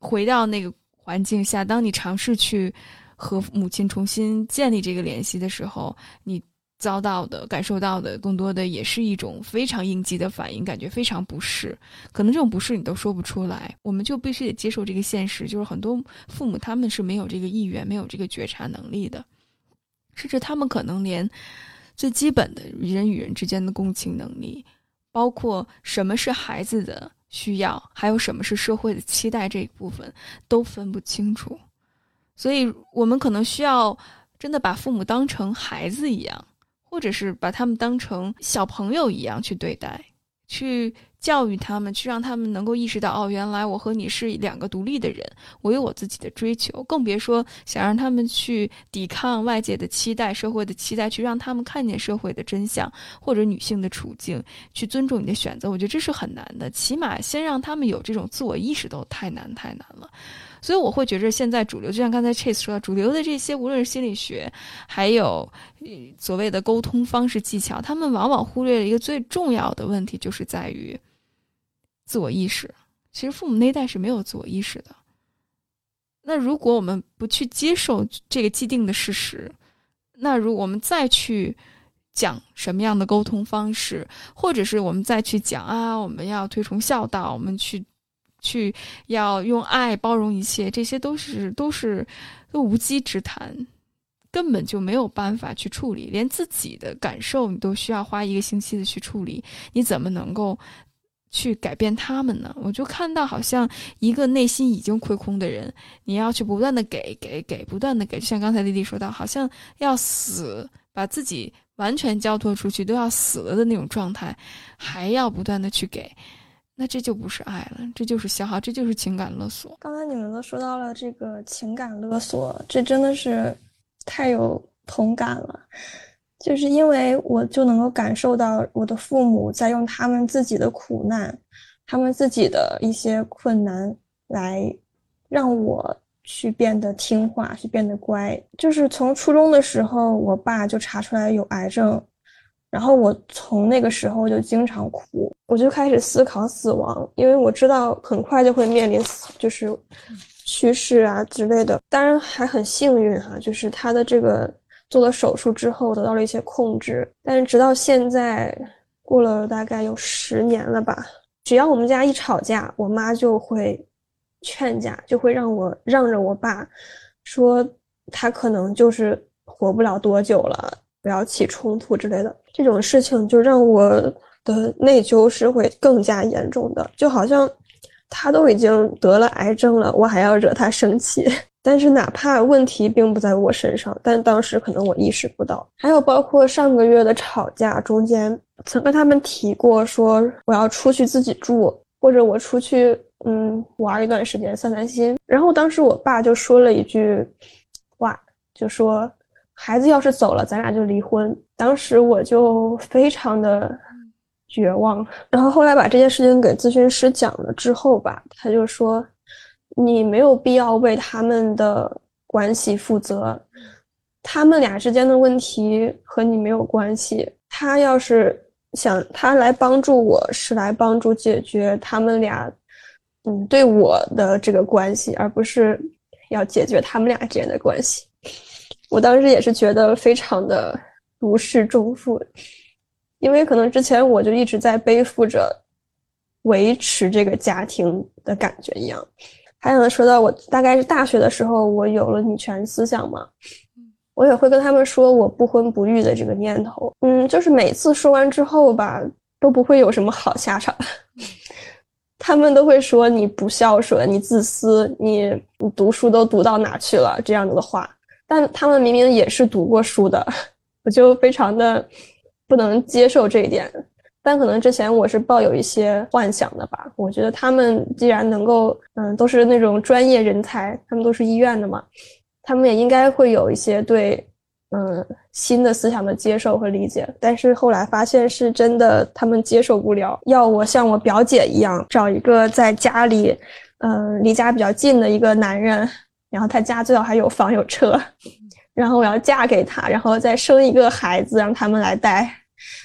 回到那个。环境下，当你尝试去和母亲重新建立这个联系的时候，你遭到的、感受到的，更多的也是一种非常应激的反应，感觉非常不适。可能这种不适你都说不出来，我们就必须得接受这个现实，就是很多父母他们是没有这个意愿、没有这个觉察能力的，甚至他们可能连最基本的人与人之间的共情能力，包括什么是孩子的。需要还有什么是社会的期待这一部分都分不清楚，所以我们可能需要真的把父母当成孩子一样，或者是把他们当成小朋友一样去对待，去。教育他们，去让他们能够意识到，哦，原来我和你是两个独立的人，我有我自己的追求，更别说想让他们去抵抗外界的期待、社会的期待，去让他们看见社会的真相或者女性的处境，去尊重你的选择。我觉得这是很难的，起码先让他们有这种自我意识都太难太难了。所以我会觉着，现在主流就像刚才 Chase 说的，主流的这些，无论是心理学，还有所谓的沟通方式技巧，他们往往忽略了一个最重要的问题，就是在于。自我意识，其实父母那一代是没有自我意识的。那如果我们不去接受这个既定的事实，那如果我们再去讲什么样的沟通方式，或者是我们再去讲啊，我们要推崇孝道，我们去去要用爱包容一切，这些都是都是都无稽之谈，根本就没有办法去处理。连自己的感受你都需要花一个星期的去处理，你怎么能够？去改变他们呢？我就看到好像一个内心已经亏空的人，你要去不断的给给给，不断的给，就像刚才丽丽说到，好像要死，把自己完全交托出去，都要死了的那种状态，还要不断的去给，那这就不是爱了，这就是消耗，这就是情感勒索。刚才你们都说到了这个情感勒索，这真的是太有同感了。就是因为我就能够感受到我的父母在用他们自己的苦难，他们自己的一些困难来让我去变得听话，去变得乖。就是从初中的时候，我爸就查出来有癌症，然后我从那个时候就经常哭，我就开始思考死亡，因为我知道很快就会面临死，就是去世啊之类的。当然还很幸运哈，就是他的这个。做了手术之后得到了一些控制，但是直到现在过了大概有十年了吧，只要我们家一吵架，我妈就会劝架，就会让我让着我爸，说他可能就是活不了多久了，不要起冲突之类的。这种事情就让我的内疚是会更加严重的，就好像他都已经得了癌症了，我还要惹他生气。但是哪怕问题并不在我身上，但当时可能我意识不到。还有包括上个月的吵架中间，曾跟他们提过说我要出去自己住，或者我出去嗯玩一段时间散散心。然后当时我爸就说了一句话，就说孩子要是走了，咱俩就离婚。当时我就非常的绝望。然后后来把这件事情给咨询师讲了之后吧，他就说。你没有必要为他们的关系负责，他们俩之间的问题和你没有关系。他要是想他来帮助我，是来帮助解决他们俩，嗯，对我的这个关系，而不是要解决他们俩之间的关系。我当时也是觉得非常的如释重负，因为可能之前我就一直在背负着维持这个家庭的感觉一样。还有说到我大概是大学的时候，我有了女权思想嘛，我也会跟他们说我不婚不育的这个念头。嗯，就是每次说完之后吧，都不会有什么好下场，他们都会说你不孝顺，你自私，你你读书都读到哪去了这样子的话。但他们明明也是读过书的，[LAUGHS] 我就非常的不能接受这一点。但可能之前我是抱有一些幻想的吧，我觉得他们既然能够，嗯，都是那种专业人才，他们都是医院的嘛，他们也应该会有一些对，嗯，新的思想的接受和理解。但是后来发现是真的，他们接受不了，要我像我表姐一样，找一个在家里，嗯，离家比较近的一个男人，然后他家最好还有房有车，[LAUGHS] 然后我要嫁给他，然后再生一个孩子让他们来带。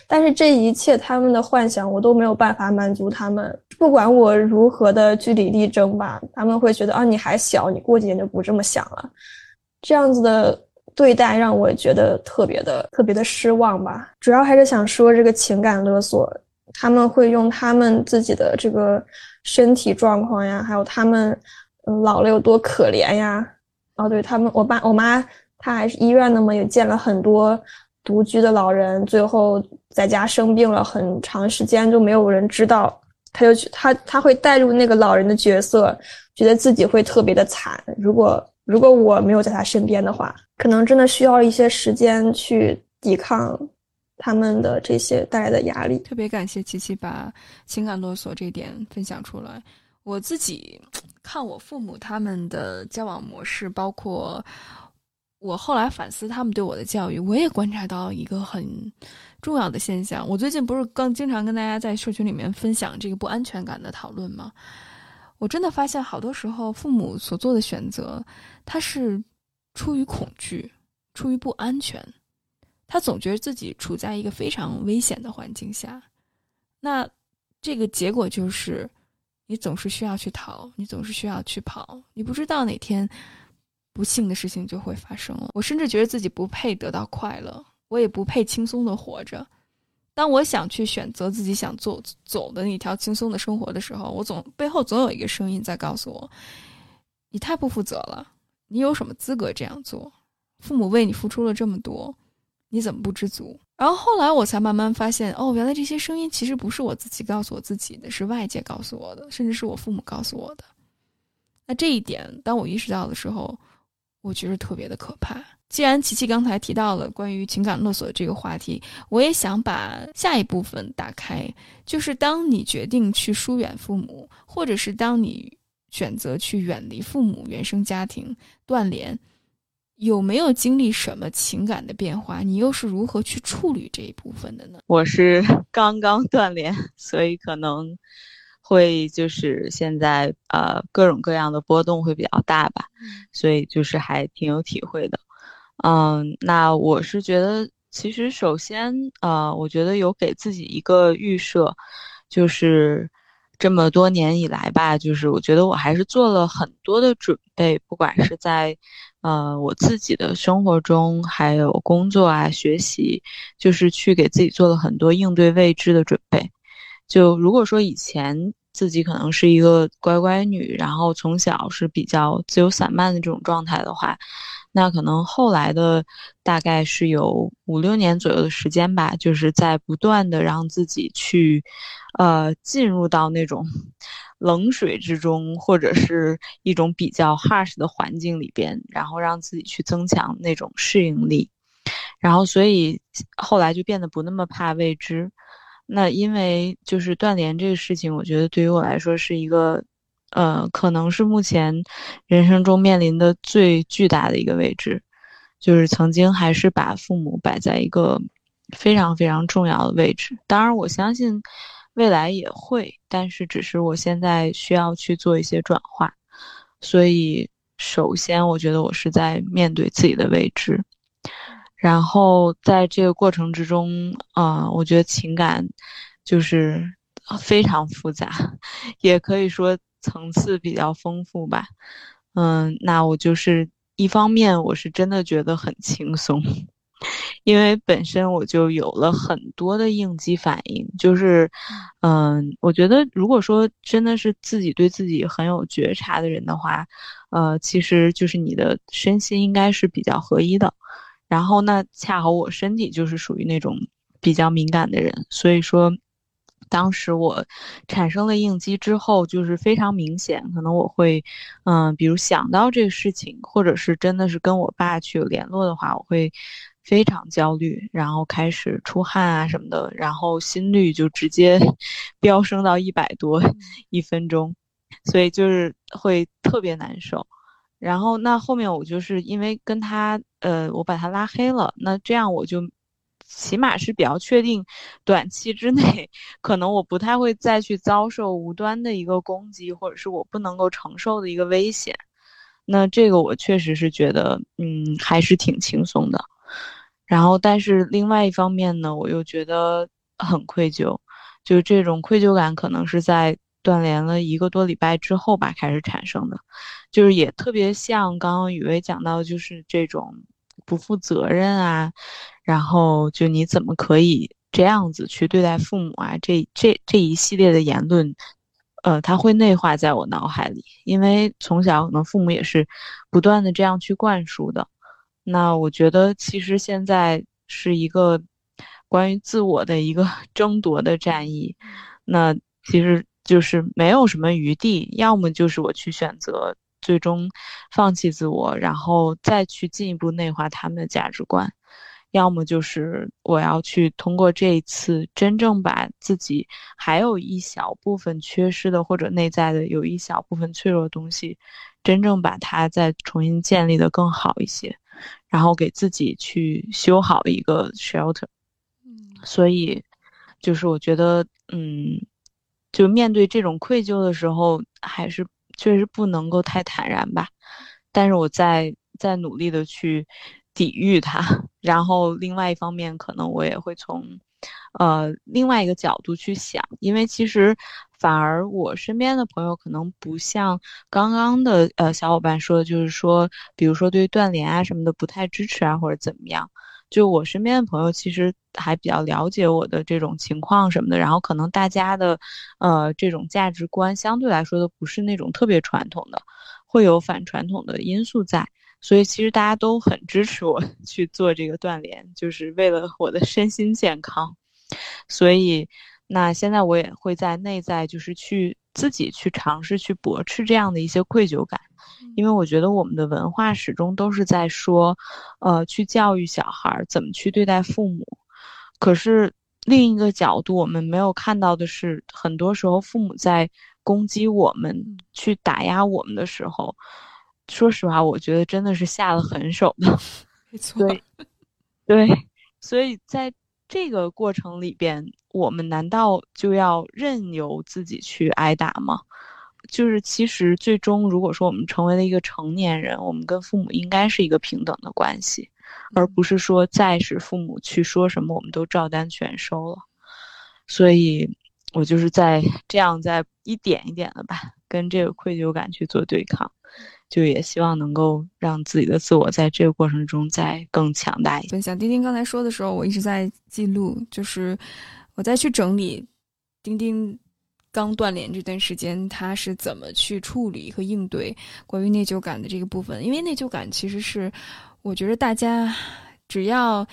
但是这一切他们的幻想，我都没有办法满足他们。不管我如何的据理力争吧，他们会觉得啊，你还小，你过几年就不这么想了。这样子的对待让我觉得特别的特别的失望吧。主要还是想说这个情感勒索，他们会用他们自己的这个身体状况呀，还有他们嗯老了有多可怜呀。哦，对他们，我爸我妈，他还是医院的嘛，也见了很多。独居的老人最后在家生病了很长时间，就没有人知道，他就去他他会带入那个老人的角色，觉得自己会特别的惨。如果如果我没有在他身边的话，可能真的需要一些时间去抵抗他们的这些带来的压力。特别感谢琪琪把情感勒索这点分享出来。我自己 [TSK] 看我父母他们的交往模式，包括。我后来反思他们对我的教育，我也观察到一个很重要的现象。我最近不是更经常跟大家在社群里面分享这个不安全感的讨论吗？我真的发现，好多时候父母所做的选择，他是出于恐惧，出于不安全，他总觉得自己处在一个非常危险的环境下。那这个结果就是，你总是需要去逃，你总是需要去跑，你不知道哪天。不幸的事情就会发生了。我甚至觉得自己不配得到快乐，我也不配轻松的活着。当我想去选择自己想做走的那条轻松的生活的时候，我总背后总有一个声音在告诉我：“你太不负责了，你有什么资格这样做？父母为你付出了这么多，你怎么不知足？”然后后来我才慢慢发现，哦，原来这些声音其实不是我自己告诉我自己的，是外界告诉我的，甚至是我父母告诉我的。那这一点，当我意识到的时候，我觉得特别的可怕。既然琪琪刚才提到了关于情感勒索这个话题，我也想把下一部分打开，就是当你决定去疏远父母，或者是当你选择去远离父母原生家庭断联，有没有经历什么情感的变化？你又是如何去处理这一部分的呢？我是 [LAUGHS] 刚刚断联，所以可能会就是现在呃各种各样的波动会比较大吧，所以就是还挺有体会的。嗯，那我是觉得，其实首先呃，我觉得有给自己一个预设，就是这么多年以来吧，就是我觉得我还是做了很多的准备，不管是在。呃，我自己的生活中还有工作啊、学习，就是去给自己做了很多应对未知的准备。就如果说以前自己可能是一个乖乖女，然后从小是比较自由散漫的这种状态的话，那可能后来的大概是有五六年左右的时间吧，就是在不断的让自己去，呃，进入到那种。[LAUGHS] 冷水之中，或者是一种比较 harsh 的环境里边，然后让自己去增强那种适应力，然后所以后来就变得不那么怕未知。那因为就是断联这个事情，我觉得对于我来说是一个，呃，可能是目前人生中面临的最巨大的一个位置，就是曾经还是把父母摆在一个非常非常重要的位置。当然，我相信。未来也会，但是只是我现在需要去做一些转化，所以首先我觉得我是在面对自己的未知，然后在这个过程之中，啊，我觉得情感就是非常复杂，也可以说层次比较丰富吧。嗯，那我就是一方面，我是真的觉得很轻松。因为本身我就有了很多的应激反应，就是，嗯，我觉得如果说真的是自己对自己很有觉察的人的话，呃，其实就是你的身心应该是比较合一的。然后那恰好我身体就是属于那种比较敏感的人，所以说，当时我产生了应激之后，就是非常明显，可能我会，嗯，比如想到这个事情，或者是真的是跟我爸去有联络的话，我会。非常焦虑，然后开始出汗啊什么的，然后心率就直接 [LAUGHS] 飙升到一百多一分钟，所以就是会特别难受。然后那后面我就是因为跟他，呃，我把他拉黑了，那这样我就起码是比较确定，短期之内可能我不太会再去遭受无端的一个攻击，或者是我不能够承受的一个危险。那这个我确实是觉得，嗯，还是挺轻松的。然后，但是另外一方面呢，我又觉得很愧疚，就这种愧疚感可能是在断联了一个多礼拜之后吧开始产生的，就是也特别像刚刚雨薇讲到，就是这种不负责任啊，然后就你怎么可以这样子去对待父母啊？这这这一系列的言论，呃，它会内化在我脑海里，因为从小可能父母也是不断的这样去灌输的。那我觉得，其实现在是一个关于自我的一个 [LAUGHS] 争夺的战役。那其实就是没有什么余地，要么就是我去选择最终放弃自我，然后再去进一步内化他们的价值观；要么就是我要去通过这一次，真正把自己还有一小部分缺失的或者内在的有一小部分脆弱的东西，真正把它再重新建立的更好一些。然后给自己去修好一个 shelter，嗯，所以就是我觉得，嗯，就面对这种愧疚的时候，还是确实不能够太坦然吧。但是我在在努力的去抵御它。[LAUGHS] 然后另外一方面，可能我也会从呃另外一个角度去想，因为其实。反而我身边的朋友可能不像刚刚的呃小伙伴说的，就是说，比如说对断联啊什么的不太支持啊或者怎么样。就我身边的朋友其实还比较了解我的这种情况什么的，然后可能大家的呃这种价值观相对来说都不是那种特别传统的，会有反传统的因素在，所以其实大家都很支持我 [LAUGHS] 去做这个断联，就是为了我的身心健康，所以。那现在我也会在内在，就是去自己去尝试去驳斥这样的一些愧疚感，因为我觉得我们的文化始终都是在说，呃，去教育小孩怎么去对待父母。可是另一个角度，我们没有看到的是，很多时候父母在攻击我们、去打压我们的时候，说实话，我觉得真的是下了狠手的。[LAUGHS] 没错，对，对，所以在这个过程里边，我们难道就要任由自己去挨打吗？就是其实最终，如果说我们成为了一个成年人，我们跟父母应该是一个平等的关系，而不是说再是父母去说什么，我们都照单全收了。所以，我就是在这样在一点一点的吧，跟这个愧疚感去做对抗，就也希望能够让自己的自我在这个过程中再更强大一些。分享丁丁刚才说的时候，我一直在记录，就是我再去整理丁丁。刚断联这段时间，他是怎么去处理和应对关于内疚感的这个部分？因为内疚感其实是，我觉得大家只要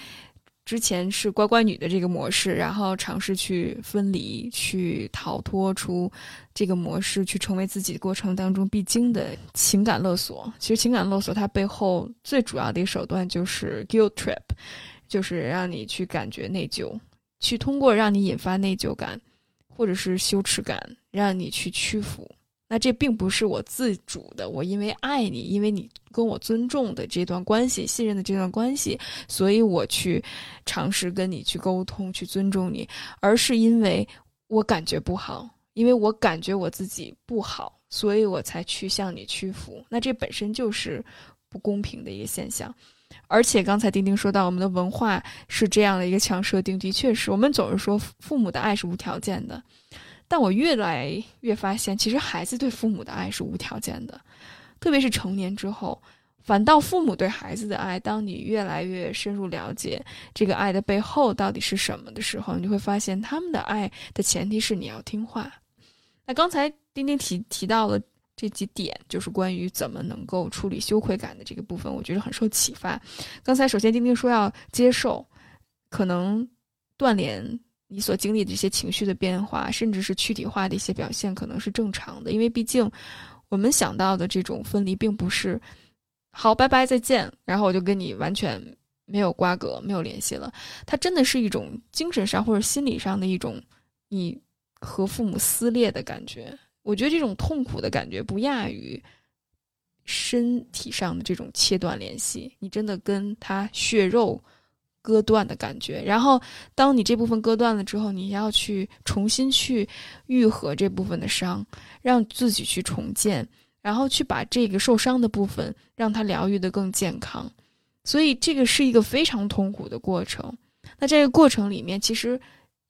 之前是乖乖女的这个模式，然后尝试去分离、去逃脱出这个模式，去成为自己过程当中必经的情感勒索。其实情感勒索它背后最主要的一个手段就是 guilt trip，就是让你去感觉内疚，去通过让你引发内疚感。或者是羞耻感让你去屈服，那这并不是我自主的。我因为爱你，因为你跟我尊重的这段关系、信任的这段关系，所以我去尝试跟你去沟通、去尊重你，而是因为我感觉不好，因为我感觉我自己不好，所以我才去向你屈服。那这本身就是不公平的一个现象。而且刚才丁丁说到，我们的文化是这样的一个强设定，的确是我们总是说父母的爱是无条件的，但我越来越发现，其实孩子对父母的爱是无条件的，特别是成年之后，反倒父母对孩子的爱，当你越来越深入了解这个爱的背后到底是什么的时候，你就会发现他们的爱的前提是你要听话。那刚才丁丁提提到了。这几点就是关于怎么能够处理羞愧感的这个部分，我觉得很受启发。刚才首先丁丁说要接受，可能断联你所经历的这些情绪的变化，甚至是躯体化的一些表现，可能是正常的，因为毕竟我们想到的这种分离，并不是好拜拜再见，然后我就跟你完全没有瓜葛、没有联系了。它真的是一种精神上或者心理上的一种你和父母撕裂的感觉。我觉得这种痛苦的感觉不亚于身体上的这种切断联系，你真的跟他血肉割断的感觉。然后，当你这部分割断了之后，你要去重新去愈合这部分的伤，让自己去重建，然后去把这个受伤的部分让它疗愈的更健康。所以，这个是一个非常痛苦的过程。那这个过程里面，其实。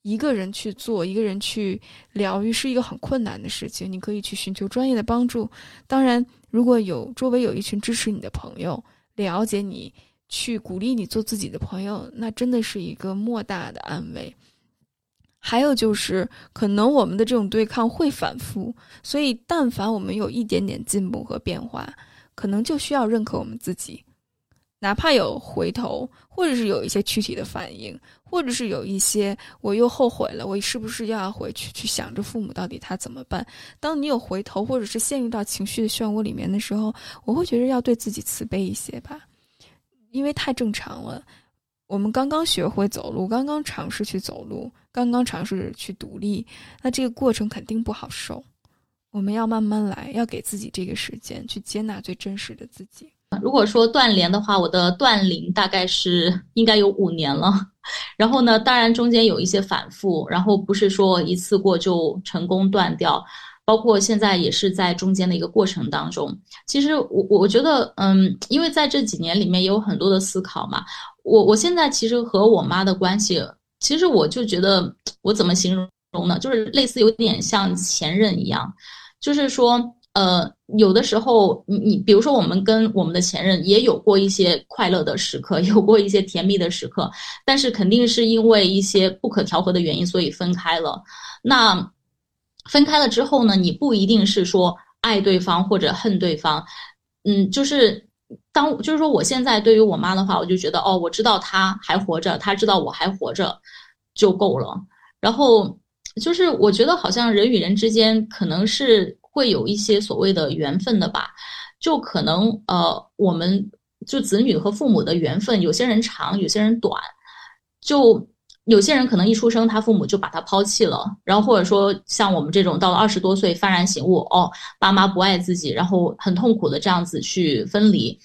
一个人去做，一个人去疗愈是一个很困难的事情。你可以去寻求专业的帮助。当然，如果有周围有一群支持你的朋友，了解你，去鼓励你做自己的朋友，那真的是一个莫大的安慰。还有就是，可能我们的这种对抗会反复，所以但凡我们有一点点进步和变化，可能就需要认可我们自己。哪怕有回头，或者是有一些躯体的反应，或者是有一些我又后悔了，我是不是又要回去去想着父母到底他怎么办？当你有回头，或者是陷入到情绪的漩涡里面的时候，我会觉得要对自己慈悲一些吧，因为太正常了。我们刚刚学会走路，刚刚尝试去走路，刚刚尝试去独立，那这个过程肯定不好受。我们要慢慢来，要给自己这个时间去接纳最真实的自己。如果说断联的话，我的断联大概是应该有五年了。然后呢，当然中间有一些反复，然后不是说一次过就成功断掉，包括现在也是在中间的一个过程当中。其实我我觉得，嗯，因为在这几年里面也有很多的思考嘛。我我现在其实和我妈的关系，其实我就觉得我怎么形容呢？就是类似有点像前任一样，就是说。呃，有的时候，你你比如说，我们跟我们的前任也有过一些快乐的时刻，[LAUGHS] 有过一些甜蜜的时刻，但是肯定是因为一些不可调和的原因，所以分开了。那分开了之后呢，你不一定是说爱对方或者恨对方，嗯，就是当就是说，我现在对于我妈的话，我就觉得哦，我知道她还活着，她知道我还活着就够了。然后就是我觉得好像人与人之间可能是。会有一些所谓的缘分的吧，就可能呃，我们就子女和父母的缘分，有些人长，有些人短。就有些人可能一出生，他父母就把他抛弃了，然后或者说像我们这种到了二十多岁幡然醒悟，哦，爸妈不爱自己，然后很痛苦的这样子去分离。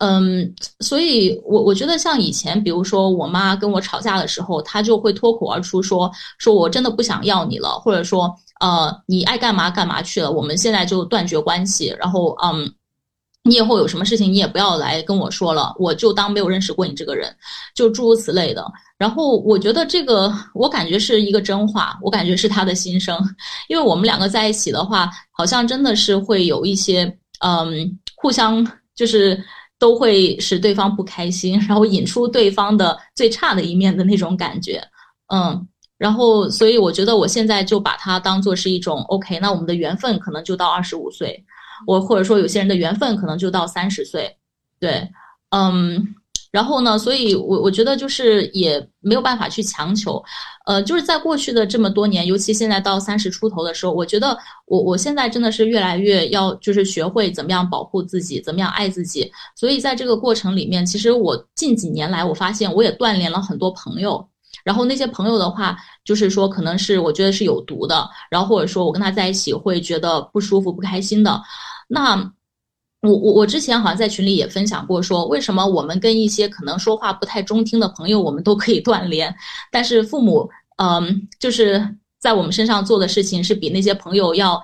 嗯，所以我我觉得像以前，比如说我妈跟我吵架的时候，她就会脱口而出说，说我真的不想要你了，或者说，呃，你爱干嘛干嘛去了，我们现在就断绝关系，然后，嗯，你以后有什么事情你也不要来跟我说了，我就当没有认识过你这个人，就诸如此类的。然后我觉得这个，我感觉是一个真话，我感觉是他的心声，因为我们两个在一起的话，好像真的是会有一些，嗯，互相就是。都会使对方不开心，然后引出对方的最差的一面的那种感觉，嗯，然后所以我觉得我现在就把它当做是一种 OK，那我们的缘分可能就到二十五岁，我或者说有些人的缘分可能就到三十岁，对，嗯。然后呢？所以，我我觉得就是也没有办法去强求，呃，就是在过去的这么多年，尤其现在到三十出头的时候，我觉得我我现在真的是越来越要就是学会怎么样保护自己，怎么样爱自己。所以在这个过程里面，其实我近几年来，我发现我也锻炼了很多朋友。然后那些朋友的话，就是说可能是我觉得是有毒的，然后或者说我跟他在一起会觉得不舒服、不开心的，那。我我我之前好像在群里也分享过，说为什么我们跟一些可能说话不太中听的朋友，我们都可以断联，但是父母，嗯，就是在我们身上做的事情是比那些朋友要，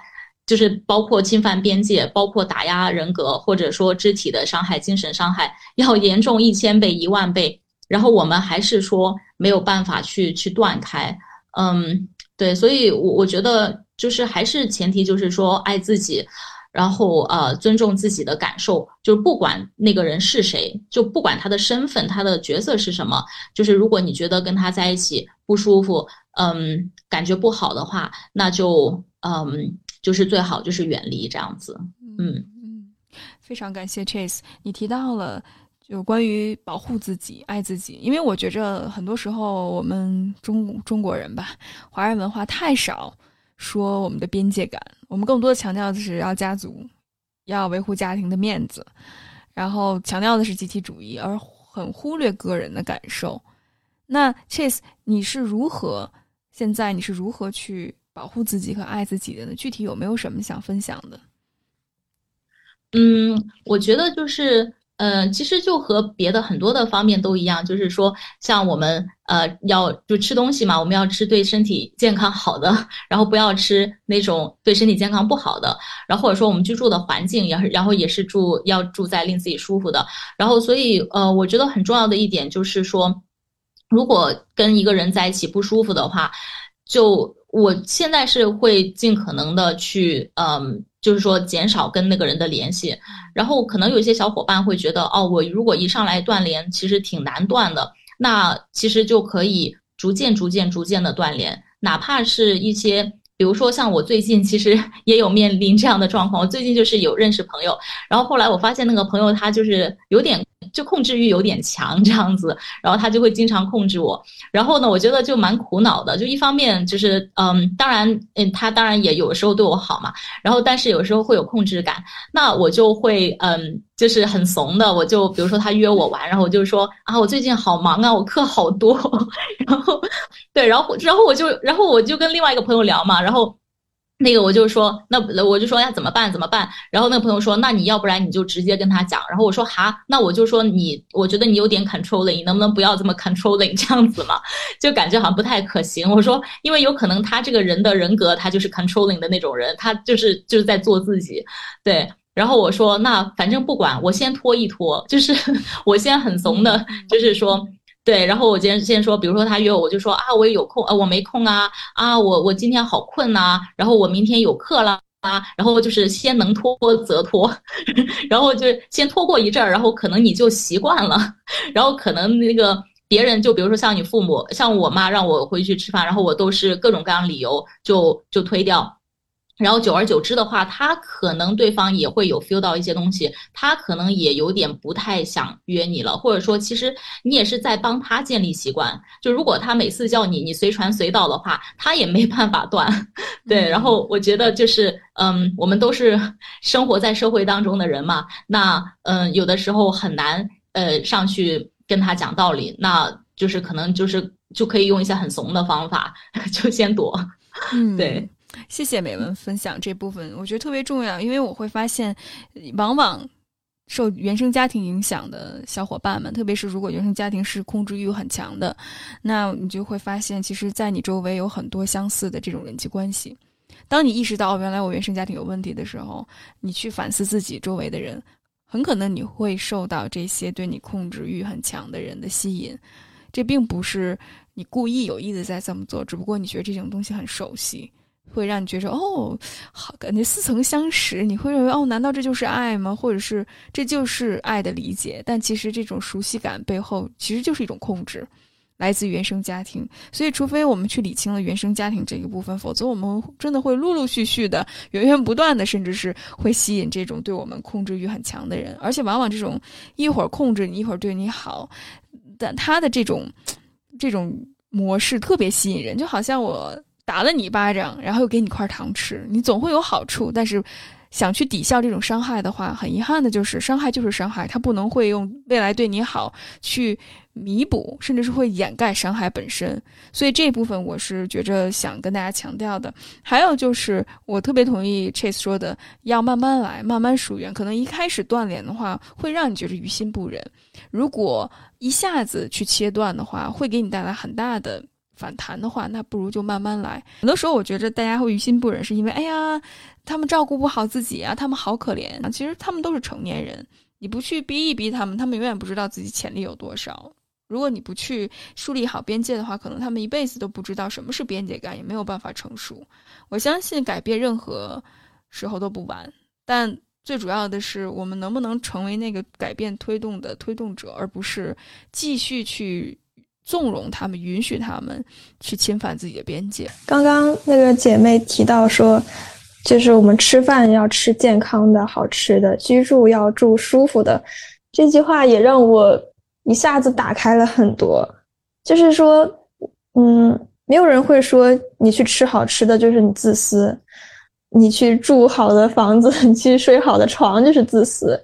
就是包括侵犯边界，包括打压人格，或者说肢体的伤害、精神伤害，要严重一千倍、一万倍，然后我们还是说没有办法去去断开，嗯，对，所以我我觉得就是还是前提就是说爱自己。然后呃，尊重自己的感受，就是不管那个人是谁，就不管他的身份、他的角色是什么，就是如果你觉得跟他在一起不舒服，嗯，感觉不好的话，那就嗯，就是最好就是远离这样子。嗯嗯，非常感谢 Chase，你提到了就关于保护自己、爱自己，因为我觉着很多时候我们中中国人吧，华人文化太少。说我们的边界感，我们更多的强调的是要家族，要维护家庭的面子，然后强调的是集体主义，而很忽略个人的感受。那 Chase，你是如何现在你是如何去保护自己和爱自己的呢？具体有没有什么想分享的？嗯，我觉得就是。嗯，其实就和别的很多的方面都一样，就是说，像我们呃要就吃东西嘛，我们要吃对身体健康好的，然后不要吃那种对身体健康不好的，然后或者说我们居住的环境也然后也是住要住在令自己舒服的，然后所以呃，我觉得很重要的一点就是说，如果跟一个人在一起不舒服的话，就我现在是会尽可能的去嗯。就是说，减少跟那个人的联系，然后可能有些小伙伴会觉得，哦，我如果一上来断联，其实挺难断的。那其实就可以逐渐、逐渐、逐渐的断联，哪怕是一些。比如说，像我最近其实 [LAUGHS] 也有面临这样的状况。我最近就是有认识朋友，然后后来我发现那个朋友他就是有点就控制欲有点强这样子，然后他就会经常控制我。然后呢，我觉得就蛮苦恼的。就一方面就是嗯，当然嗯，他当然也有时候对我好嘛，然后但是有时候会有控制感，那我就会嗯。就是很怂的，我就比如说他约我玩，然后我就说啊，我最近好忙啊，我课好多，[LAUGHS] 然后对，然后然后我就然后我就跟另外一个朋友聊嘛，然后那个我就说那我就说呀怎么办怎么办？然后那个朋友说那你要不然你就直接跟他讲，然后我说哈，那我就说你我觉得你有点 controlling，你能不能不要这么 controlling 这样子嘛？就感觉好像不太可行。我说因为有可能他这个人的人格他就是 controlling 的那种人，他就是就是在做自己，对。然后我说，那反正不管，我先拖一拖，就是 [LAUGHS] 我先很怂的，就是说，对。然后我今天先说，比如说他约我，我就说啊，我也有空，呃，我没空啊，啊，我我今天好困呐，然后我明天有课了啊，然后就是先能拖则拖，[LAUGHS] 然后就先拖过一阵儿，然后可能你就习惯了，然后可能那个别人就比如说像你父母，像我妈让我回去吃饭，然后我都是各种各样理由就就推掉。然后久而久之的话，他可能对方也会有 feel 到一些东西，他可能也有点不太想约你了，或者说其实你也是在帮他建立习惯。就如果他每次叫你，你随传随到的话，他也没办法断。[LAUGHS] 对，然后我觉得就是，嗯，我们都是 [LAUGHS] 生活在社会当中的人嘛，那嗯，有的时候很难呃上去跟他讲道理，那就是可能就是。就可以用一些很怂的方法，[LAUGHS] 就先躲。嗯，对，谢谢美文分享这部分，我觉得特别重要，因为我会发现，往往受原生家庭影响的小伙伴们，特别是如果原生家庭是控制欲很强的，那你就会发现，其实，在你周围有很多相似的这种人际关系。当你意识到原来我原生家庭有问题的时候，你去反思自己周围的人，很可能你会受到这些对你控制欲很强的人的吸引。这并不是你故意有意的在这么做，只不过你觉得这种东西很熟悉，会让你觉着哦，好感觉似曾相识。你会认为哦，难道这就是爱吗？或者是这就是爱的理解？但其实这种熟悉感背后其实就是一种控制，来自原生家庭。所以，除非我们去理清了原生家庭这一部分，否则我们真的会陆陆续续的、源源不断的，甚至是会吸引这种对我们控制欲很强的人。而且，往往这种一会儿控制你，一会儿对你好。但他的这种这种模式特别吸引人，就好像我打了你一巴掌，然后又给你块糖吃，你总会有好处。但是想去抵消这种伤害的话，很遗憾的就是伤害就是伤害，他不能会用未来对你好去弥补，甚至是会掩盖伤害本身。所以这部分我是觉着想跟大家强调的。还有就是我特别同意 Chase 说的，要慢慢来，慢慢疏远。可能一开始断联的话，会让你觉得于心不忍。如果一下子去切断的话，会给你带来很大的反弹的话，那不如就慢慢来。很多时候，我觉着大家会于心不忍，是因为哎呀，他们照顾不好自己啊，他们好可怜啊。其实他们都是成年人，你不去逼一逼他们，他们永远不知道自己潜力有多少。如果你不去树立好边界的话，可能他们一辈子都不知道什么是边界感，也没有办法成熟。我相信改变任何时候都不晚，但。最主要的是，我们能不能成为那个改变推动的推动者，而不是继续去纵容他们、允许他们去侵犯自己的边界。刚刚那个姐妹提到说，就是我们吃饭要吃健康的好吃的，居住要住舒服的，这句话也让我一下子打开了很多。就是说，嗯，没有人会说你去吃好吃的就是你自私。你去住好的房子，[LAUGHS] 你去睡好的床，就是自私。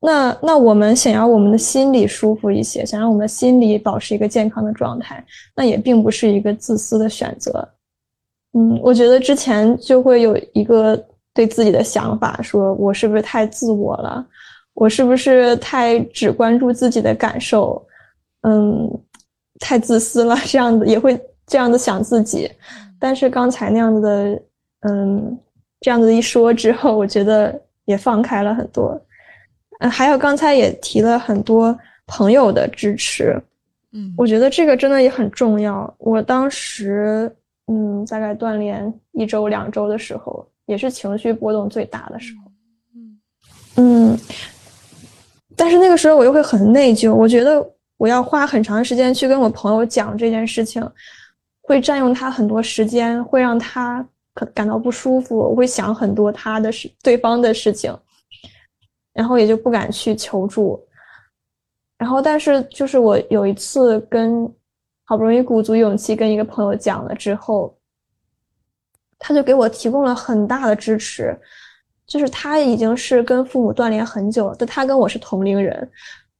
那那我们想要我们的心里舒服一些，想让我们的心理保持一个健康的状态，那也并不是一个自私的选择。嗯，我觉得之前就会有一个对自己的想法，说我是不是太自我了？我是不是太只关注自己的感受？嗯，太自私了，这样子也会这样子想自己。但是刚才那样子的。嗯，这样子一说之后，我觉得也放开了很多。嗯，还有刚才也提了很多朋友的支持，嗯，我觉得这个真的也很重要。我当时，嗯，大概锻炼一周两周的时候，也是情绪波动最大的时候。嗯嗯，但是那个时候我又会很内疚，我觉得我要花很长时间去跟我朋友讲这件事情，会占用他很多时间，会让他。感到不舒服，我会想很多他的事、对方的事情，然后也就不敢去求助。然后，但是就是我有一次跟好不容易鼓足勇气跟一个朋友讲了之后，他就给我提供了很大的支持。就是他已经是跟父母断联很久了，但他跟我是同龄人，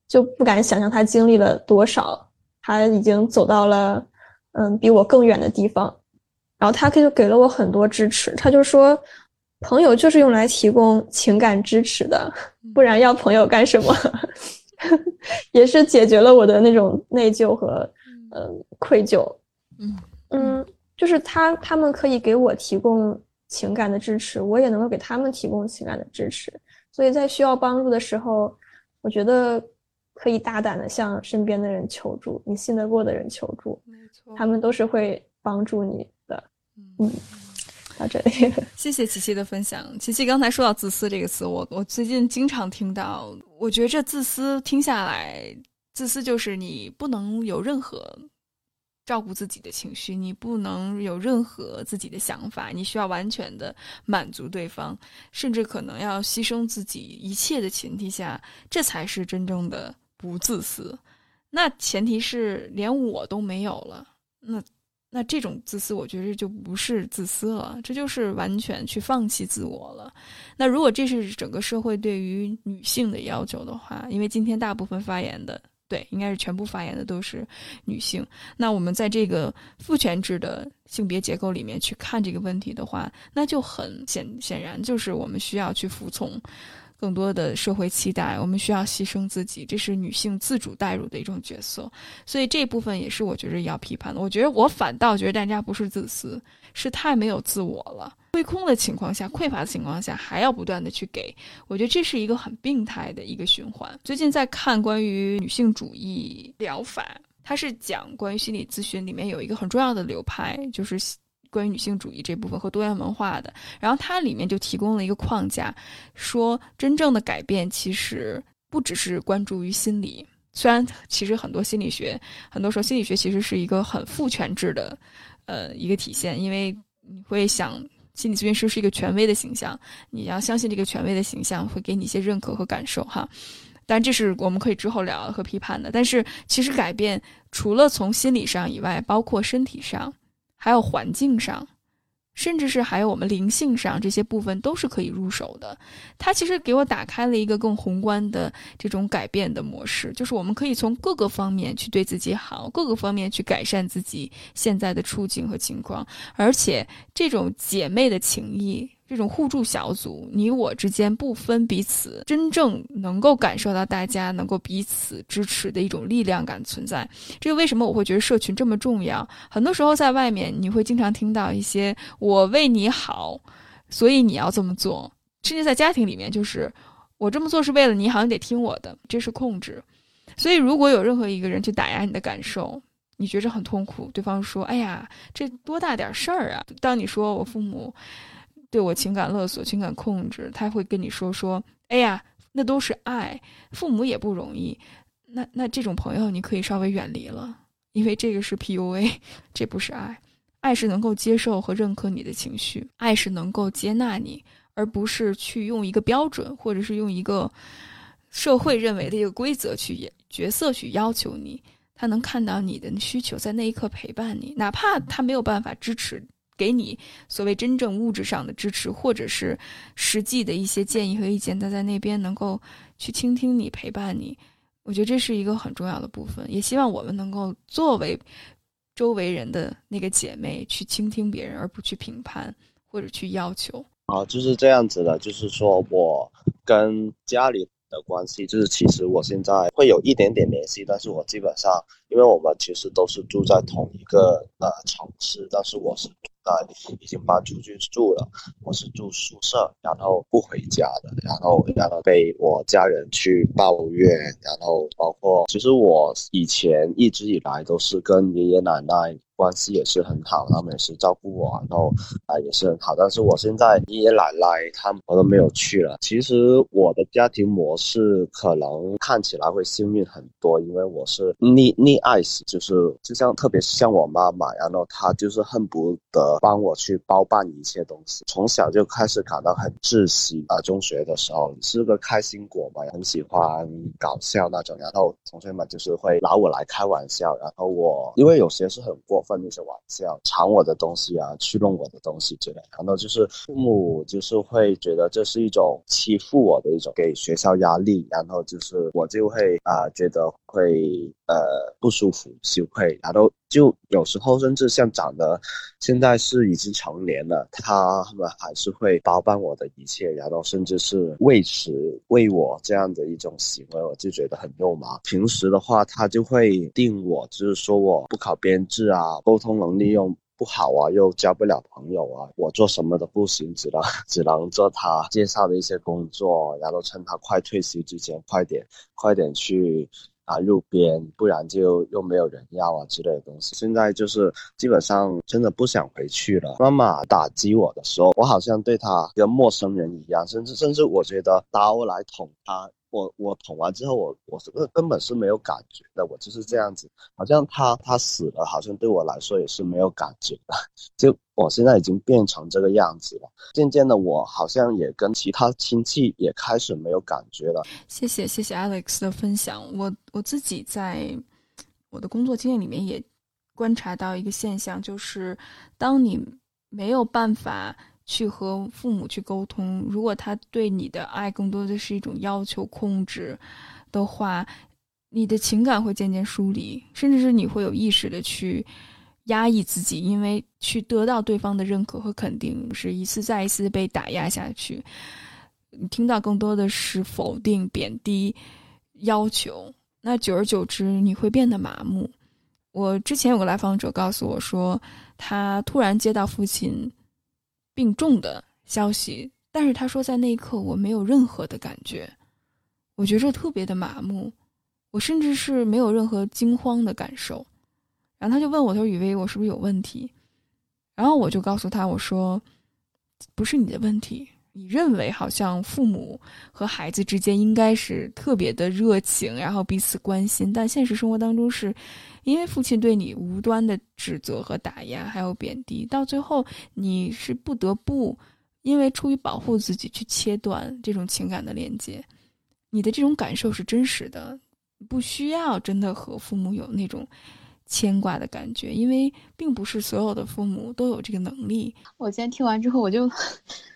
就不敢想象他经历了多少。他已经走到了嗯比我更远的地方。然后他就给了我很多支持，他就说，朋友就是用来提供情感支持的，不然要朋友干什么？[LAUGHS] 也是解决了我的那种内疚和呃愧疚。嗯嗯，就是他他们可以给我提供情感的支持，我也能够给他们提供情感的支持。所以在需要帮助的时候，我觉得可以大胆的向身边的人求助，你信得过的人求助，没错，他们都是会帮助你的。嗯，到这里，[LAUGHS] 谢谢琪琪的分享。琪琪刚才说到“自私”这个词，我我最近经常听到。我觉得这“自私”听下来，自私就是你不能有任何照顾自己的情绪，你不能有任何自己的想法，你需要完全的满足对方，甚至可能要牺牲自己一切的前提下，这才是真正的不自私。那前提是连我都没有了，那。那这种自私，我觉得就不是自私了，这就是完全去放弃自我了。那如果这是整个社会对于女性的要求的话，因为今天大部分发言的对，应该是全部发言的都是女性。那我们在这个父权制的性别结构里面去看这个问题的话，那就很显显然就是我们需要去服从更多的社会期待，我们需要牺牲自己，这是女性自主带入的一种角色。所以这部分也是我觉得要批判的。我觉得我反倒觉得大家不是自私，是太没有自我了。亏空的情况下，匮乏的情况下，还要不断的去给，我觉得这是一个很病态的一个循环。最近在看关于女性主义疗法，它是讲关于心理咨询里面有一个很重要的流派，就是关于女性主义这部分和多元文化的。然后它里面就提供了一个框架，说真正的改变其实不只是关注于心理，虽然其实很多心理学，很多时候心理学其实是一个很父权制的，呃，一个体现，因为你会想。心理咨询师是一个权威的形象，你要相信这个权威的形象会给你一些认可和感受哈。但这是我们可以之后聊和批判的。但是其实改变除了从心理上以外，包括身体上，还有环境上。甚至是还有我们灵性上这些部分都是可以入手的，它其实给我打开了一个更宏观的这种改变的模式，就是我们可以从各个方面去对自己好，各个方面去改善自己现在的处境和情况，而且这种姐妹的情谊。这种互助小组，你我之间不分彼此，真正能够感受到大家能够彼此支持的一种力量感存在。这个为什么我会觉得社群这么重要？很多时候在外面，你会经常听到一些“我为你好，所以你要这么做”，甚至在家庭里面，就是“我这么做是为了你好，你得听我的”，这是控制。所以，如果有任何一个人去打压你的感受，你觉着很痛苦，对方说：“哎呀，这多大点事儿啊！”当你说我父母。对我情感勒索、情感控制，他会跟你说说：“哎呀，那都是爱，父母也不容易。”那那这种朋友你可以稍微远离了，因为这个是 PUA，[LAUGHS] 这不是爱。爱是能够接受和认可你的情绪，爱是能够接纳你，而不是去用一个标准或者是用一个社会认为的一个规则去角色去要求你。他能看到你的需求，在那一刻陪伴你，哪怕他没有办法支持。给你所谓真正物质上的支持，或者是实际的一些建议和意见，他在那边能够去倾听你、陪伴你，我觉得这是一个很重要的部分。也希望我们能够作为周围人的那个姐妹，去倾听别人，而不去评判或者去要求。啊，就是这样子的，就是说我跟家里。的关系就是，其实我现在会有一点点联系，但是我基本上，因为我们其实都是住在同一个呃城市，但是我是在已经搬出去住了，我是住宿舍，然后不回家的，然后然后被我家人去抱怨，然后包括其实我以前一直以来都是跟爷爷奶奶。关系也是很好，他们也是照顾我，然后啊也是很好。但是我现在爷爷奶奶他们我都没有去了。其实我的家庭模式可能看起来会幸运很多，因为我是溺溺爱死，就是就像特别是像我妈妈，然后她就是恨不得帮我去包办一切东西。从小就开始感到很窒息啊。中学的时候是个开心果嘛，很喜欢搞笑那种，然后同学们就是会拿我来开玩笑，然后我因为有些是很过。放那些玩笑，抢我的东西啊，去弄我的东西之类，然后就是父母就是会觉得这是一种欺负我的一种，给学校压力，然后就是我就会啊觉得会呃不舒服、羞愧，然后就有时候甚至像长得现在是已经成年了，他们还是会包办我的一切，然后甚至是喂食喂我这样的一种行为，我就觉得很肉麻。平时的话，他就会定我，就是说我不考编制啊。沟通能力又不好啊，又交不了朋友啊，我做什么都不行，只能只能做他介绍的一些工作，然后趁他快退休之前，快点快点去啊路边，不然就又没有人要啊之类的东西。现在就是基本上真的不想回去了。妈妈打击我的时候，我好像对她跟陌生人一样，甚至甚至我觉得刀来捅她。我我捅完之后，我我是根本是没有感觉的，我就是这样子，好像他他死了，好像对我来说也是没有感觉的，[LAUGHS] 就我现在已经变成这个样子了。渐渐的，我好像也跟其他亲戚也开始没有感觉了。谢谢谢谢 Alex 的分享，我我自己在我的工作经验里面也观察到一个现象，就是当你没有办法。去和父母去沟通，如果他对你的爱更多的是一种要求、控制的话，你的情感会渐渐疏离，甚至是你会有意识的去压抑自己，因为去得到对方的认可和肯定，是一次再一次被打压下去。你听到更多的是否定、贬低、要求，那久而久之，你会变得麻木。我之前有个来访者告诉我说，他突然接到父亲病重的消息，但是他说在那一刻我没有任何的感觉，我觉着特别的麻木，我甚至是没有任何惊慌的感受。然后他就问我，他说：“雨薇，我是不是有问题？”然后我就告诉他，我说：“不是你的问题。”你认为好像父母和孩子之间应该是特别的热情，然后彼此关心，但现实生活当中是，因为父亲对你无端的指责和打压，还有贬低，到最后你是不得不因为出于保护自己去切断这种情感的连接。你的这种感受是真实的，不需要真的和父母有那种牵挂的感觉，因为并不是所有的父母都有这个能力。我今天听完之后，我就。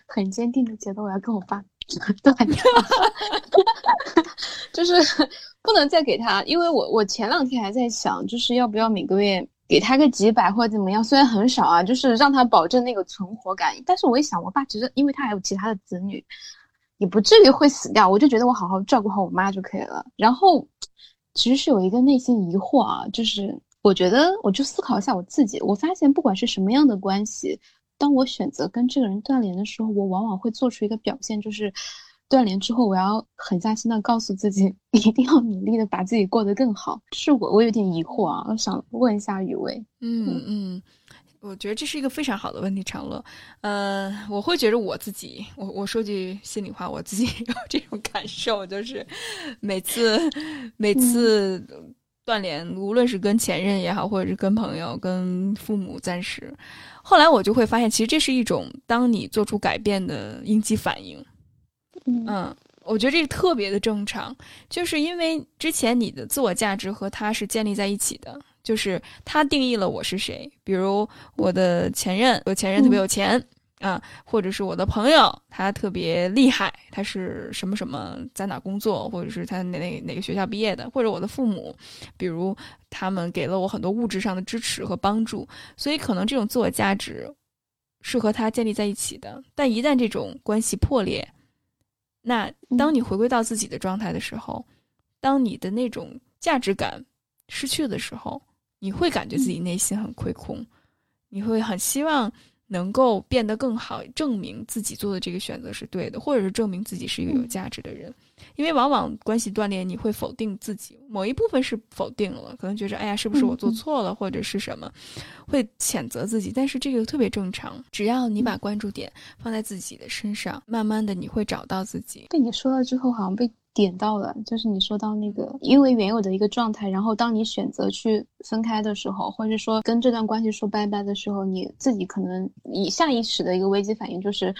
很坚定的觉得我要跟我爸 [LAUGHS] 断掉，[LAUGHS] 就是不能再给他，因为我我前两天还在想，就是要不要每个月给他个几百或者怎么样，虽然很少啊，就是让他保证那个存活感。但是我一想，我爸其实因为他还有其他的子女，也不至于会死掉，我就觉得我好好照顾好我妈就可以了。然后其实是有一个内心疑惑啊，就是我觉得我就思考一下我自己，我发现不管是什么样的关系。当我选择跟这个人断联的时候，我往往会做出一个表现，就是断联之后，我要狠下心的告诉自己，[LAUGHS] 一定要努力的把自己过得更好。是我，我有点疑惑啊，我想问一下雨薇。嗯嗯，我觉得这是一个非常好的问题，长乐。呃，我会觉得我自己，我我说句心里话，我自己有这种感受，就是每次每次断联，无论是跟前任也好，或者是跟朋友、跟父母，暂时。后来我就会发现，其实这是一种当你做出改变的应激反应。嗯，我觉得这个特别的正常，就是因为之前你的自我价值和他是建立在一起的，就是他定义了我是谁。比如我的前任，我前任特别有钱。啊，或者是我的朋友，他特别厉害，他是什么什么，在哪工作，或者是他哪哪哪个学校毕业的，或者我的父母，比如他们给了我很多物质上的支持和帮助，所以可能这种自我价值是和他建立在一起的。但一旦这种关系破裂，那当你回归到自己的状态的时候，当你的那种价值感失去的时候，你会感觉自己内心很亏空，你会很希望。能够变得更好，证明自己做的这个选择是对的，或者是证明自己是一个有价值的人。因为往往关系断裂，你会否定自己，某一部分是否定了，可能觉着哎呀，是不是我做错了，或者是什么，会谴责自己。但是这个特别正常，只要你把关注点放在自己的身上，慢慢的你会找到自己。被你说了之后，好像被。点到了，就是你说到那个，因为原有的一个状态，然后当你选择去分开的时候，或者说跟这段关系说拜拜的时候，你自己可能以下意识的一个危机反应就是，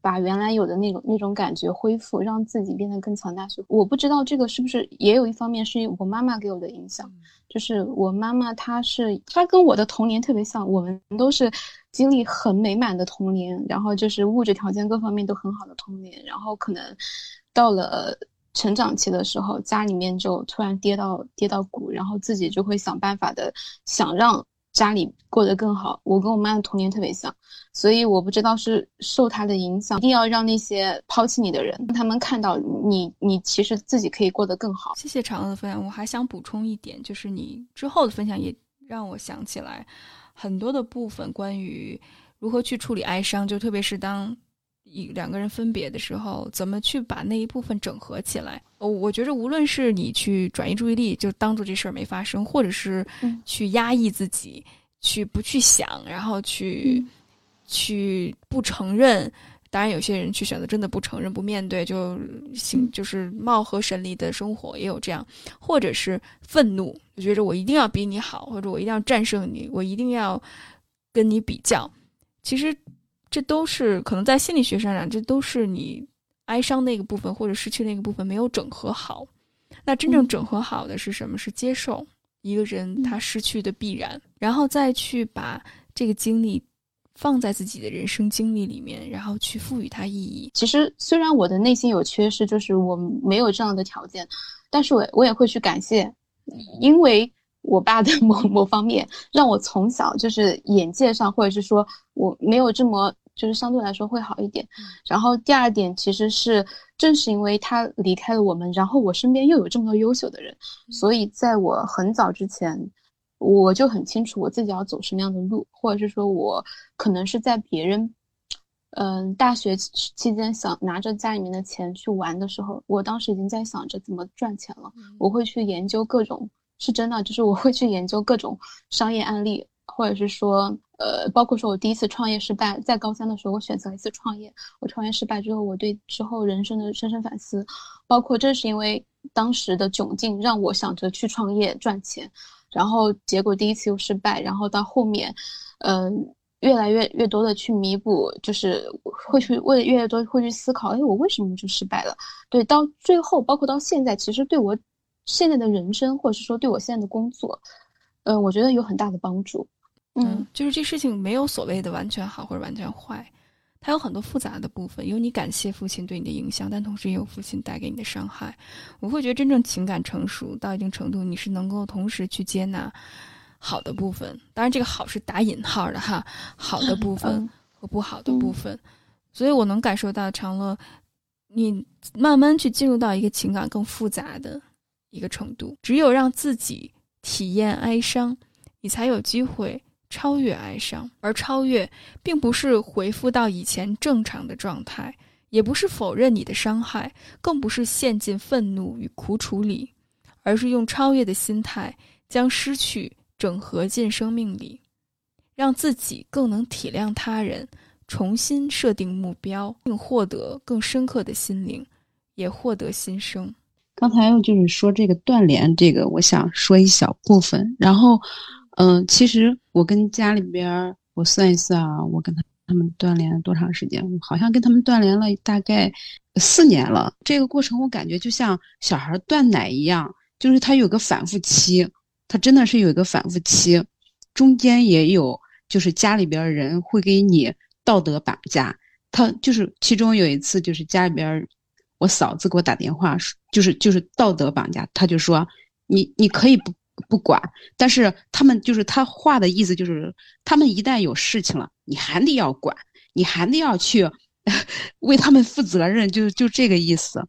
把原来有的那种那种感觉恢复，让自己变得更强大。我不知道这个是不是也有一方面是我妈妈给我的影响，就是我妈妈她是她跟我的童年特别像，我们都是经历很美满的童年，然后就是物质条件各方面都很好的童年，然后可能到了。成长期的时候，家里面就突然跌到跌到谷，然后自己就会想办法的想让家里过得更好。我跟我妈的童年特别像，所以我不知道是受她的影响，一定要让那些抛弃你的人，让他们看到你，你其实自己可以过得更好。谢谢长乐的分享，我还想补充一点，就是你之后的分享也让我想起来很多的部分，关于如何去处理哀伤，就特别是当。一两个人分别的时候，怎么去把那一部分整合起来？哦，我觉着无论是你去转移注意力，就当做这事儿没发生，或者是去压抑自己，去不去想，然后去去不承认。当然，有些人去选择真的不承认、不面对，就行，就是貌合神离的生活也有这样，或者是愤怒，就觉着我一定要比你好，或者我一定要战胜你，我一定要跟你比较。其实。这都是可能在心理学上讲，这都是你哀伤那个部分或者失去那个部分没有整合好。那真正整合好的是什么？是接受一个人他失去的必然，然后再去把这个经历放在自己的人生经历里面，然后去赋予它意义。其实虽然我的内心有缺失，就是我没有这样的条件，但是我我也会去感谢，因为我爸的某某方面让我从小就是眼界上，或者是说我没有这么就是相对来说会好一点。然后第二点其实是正是因为他离开了我们，然后我身边又有这么多优秀的人，所以在我很早之前。我就很清楚我自己要走什么样的路，或者是说我可能是在别人，嗯，大学期间想拿着家里面的钱去玩的时候，我当时已经在想着怎么赚钱了。我会去研究各种，是真的，就是我会去研究各种商业案例，或者是说，呃，包括说我第一次创业失败，在高三的时候我选择一次创业，我创业失败之后，我对之后人生的深深反思，包括正是因为当时的窘境让我想着去创业赚钱。然后结果第一次又失败，然后到后面，嗯，越来越越多的去弥补，就是会去为越越多会去思考，哎，我为什么就失败了？对，到最后，包括到现在，其实对我现在的人生，或者是说对我现在的工作，嗯，我觉得有很大的帮助。嗯，就是这事情没有所谓的完全好或者完全坏。它有很多复杂的部分，有你感谢父亲对你的影响，但同时也有父亲带给你的伤害。我会觉得真正情感成熟到一定程度，你是能够同时去接纳好的部分，当然这个好是打引号的哈，好的部分和不好的部分。所以我能感受到长乐，你慢慢去进入到一个情感更复杂的一个程度。只有让自己体验哀伤，你才有机会。超越哀伤，而超越并不是回复到以前正常的状态，也不是否认你的伤害，更不是陷进愤怒与苦楚里，而是用超越的心态将失去整合进生命里，让自己更能体谅他人，重新设定目标，并获得更深刻的心灵，也获得新生。刚才就是说这个断联，这个我想说一小部分，然后。嗯，其实我跟家里边，我算一算啊，我跟他他们断联了多长时间？好像跟他们断联了大概四年了。这个过程我感觉就像小孩断奶一样，就是他有个反复期，他真的是有一个反复期，中间也有就是家里边人会给你道德绑架。他就是其中有一次就是家里边我嫂子给我打电话，就是就是道德绑架，他就说你你可以不。不管，但是他们就是他话的意思，就是他们一旦有事情了，你还得要管，你还得要去 [LAUGHS] 为他们负责任，就就这个意思。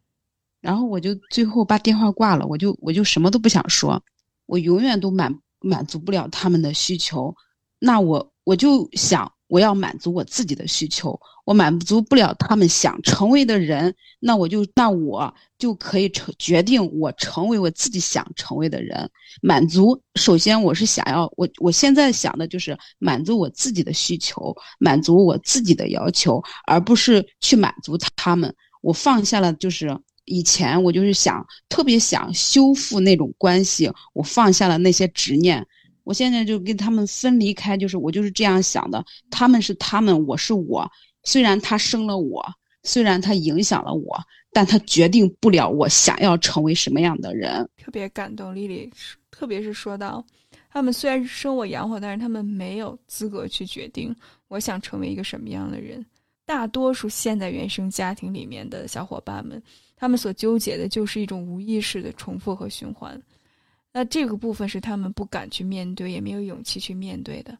然后我就最后把电话挂了，我就我就什么都不想说，我永远都满满足不了他们的需求，那我我就想。我要满足我自己的需求，我满足不了他们想成为的人，那我就那我就可以成决定我成为我自己想成为的人。满足首先我是想要我我现在想的就是满足我自己的需求，满足我自己的要求，而不是去满足他们。我放下了，就是以前我就是想特别想修复那种关系，我放下了那些执念。我现在就跟他们分离开，就是我就是这样想的，他们是他们，我是我。虽然他生了我，虽然他影响了我，但他决定不了我想要成为什么样的人。特别感动，丽丽，特别是说到，他们虽然生我养我，但是他们没有资格去决定我想成为一个什么样的人。大多数现在原生家庭里面的小伙伴们，他们所纠结的就是一种无意识的重复和循环。那这个部分是他们不敢去面对，也没有勇气去面对的。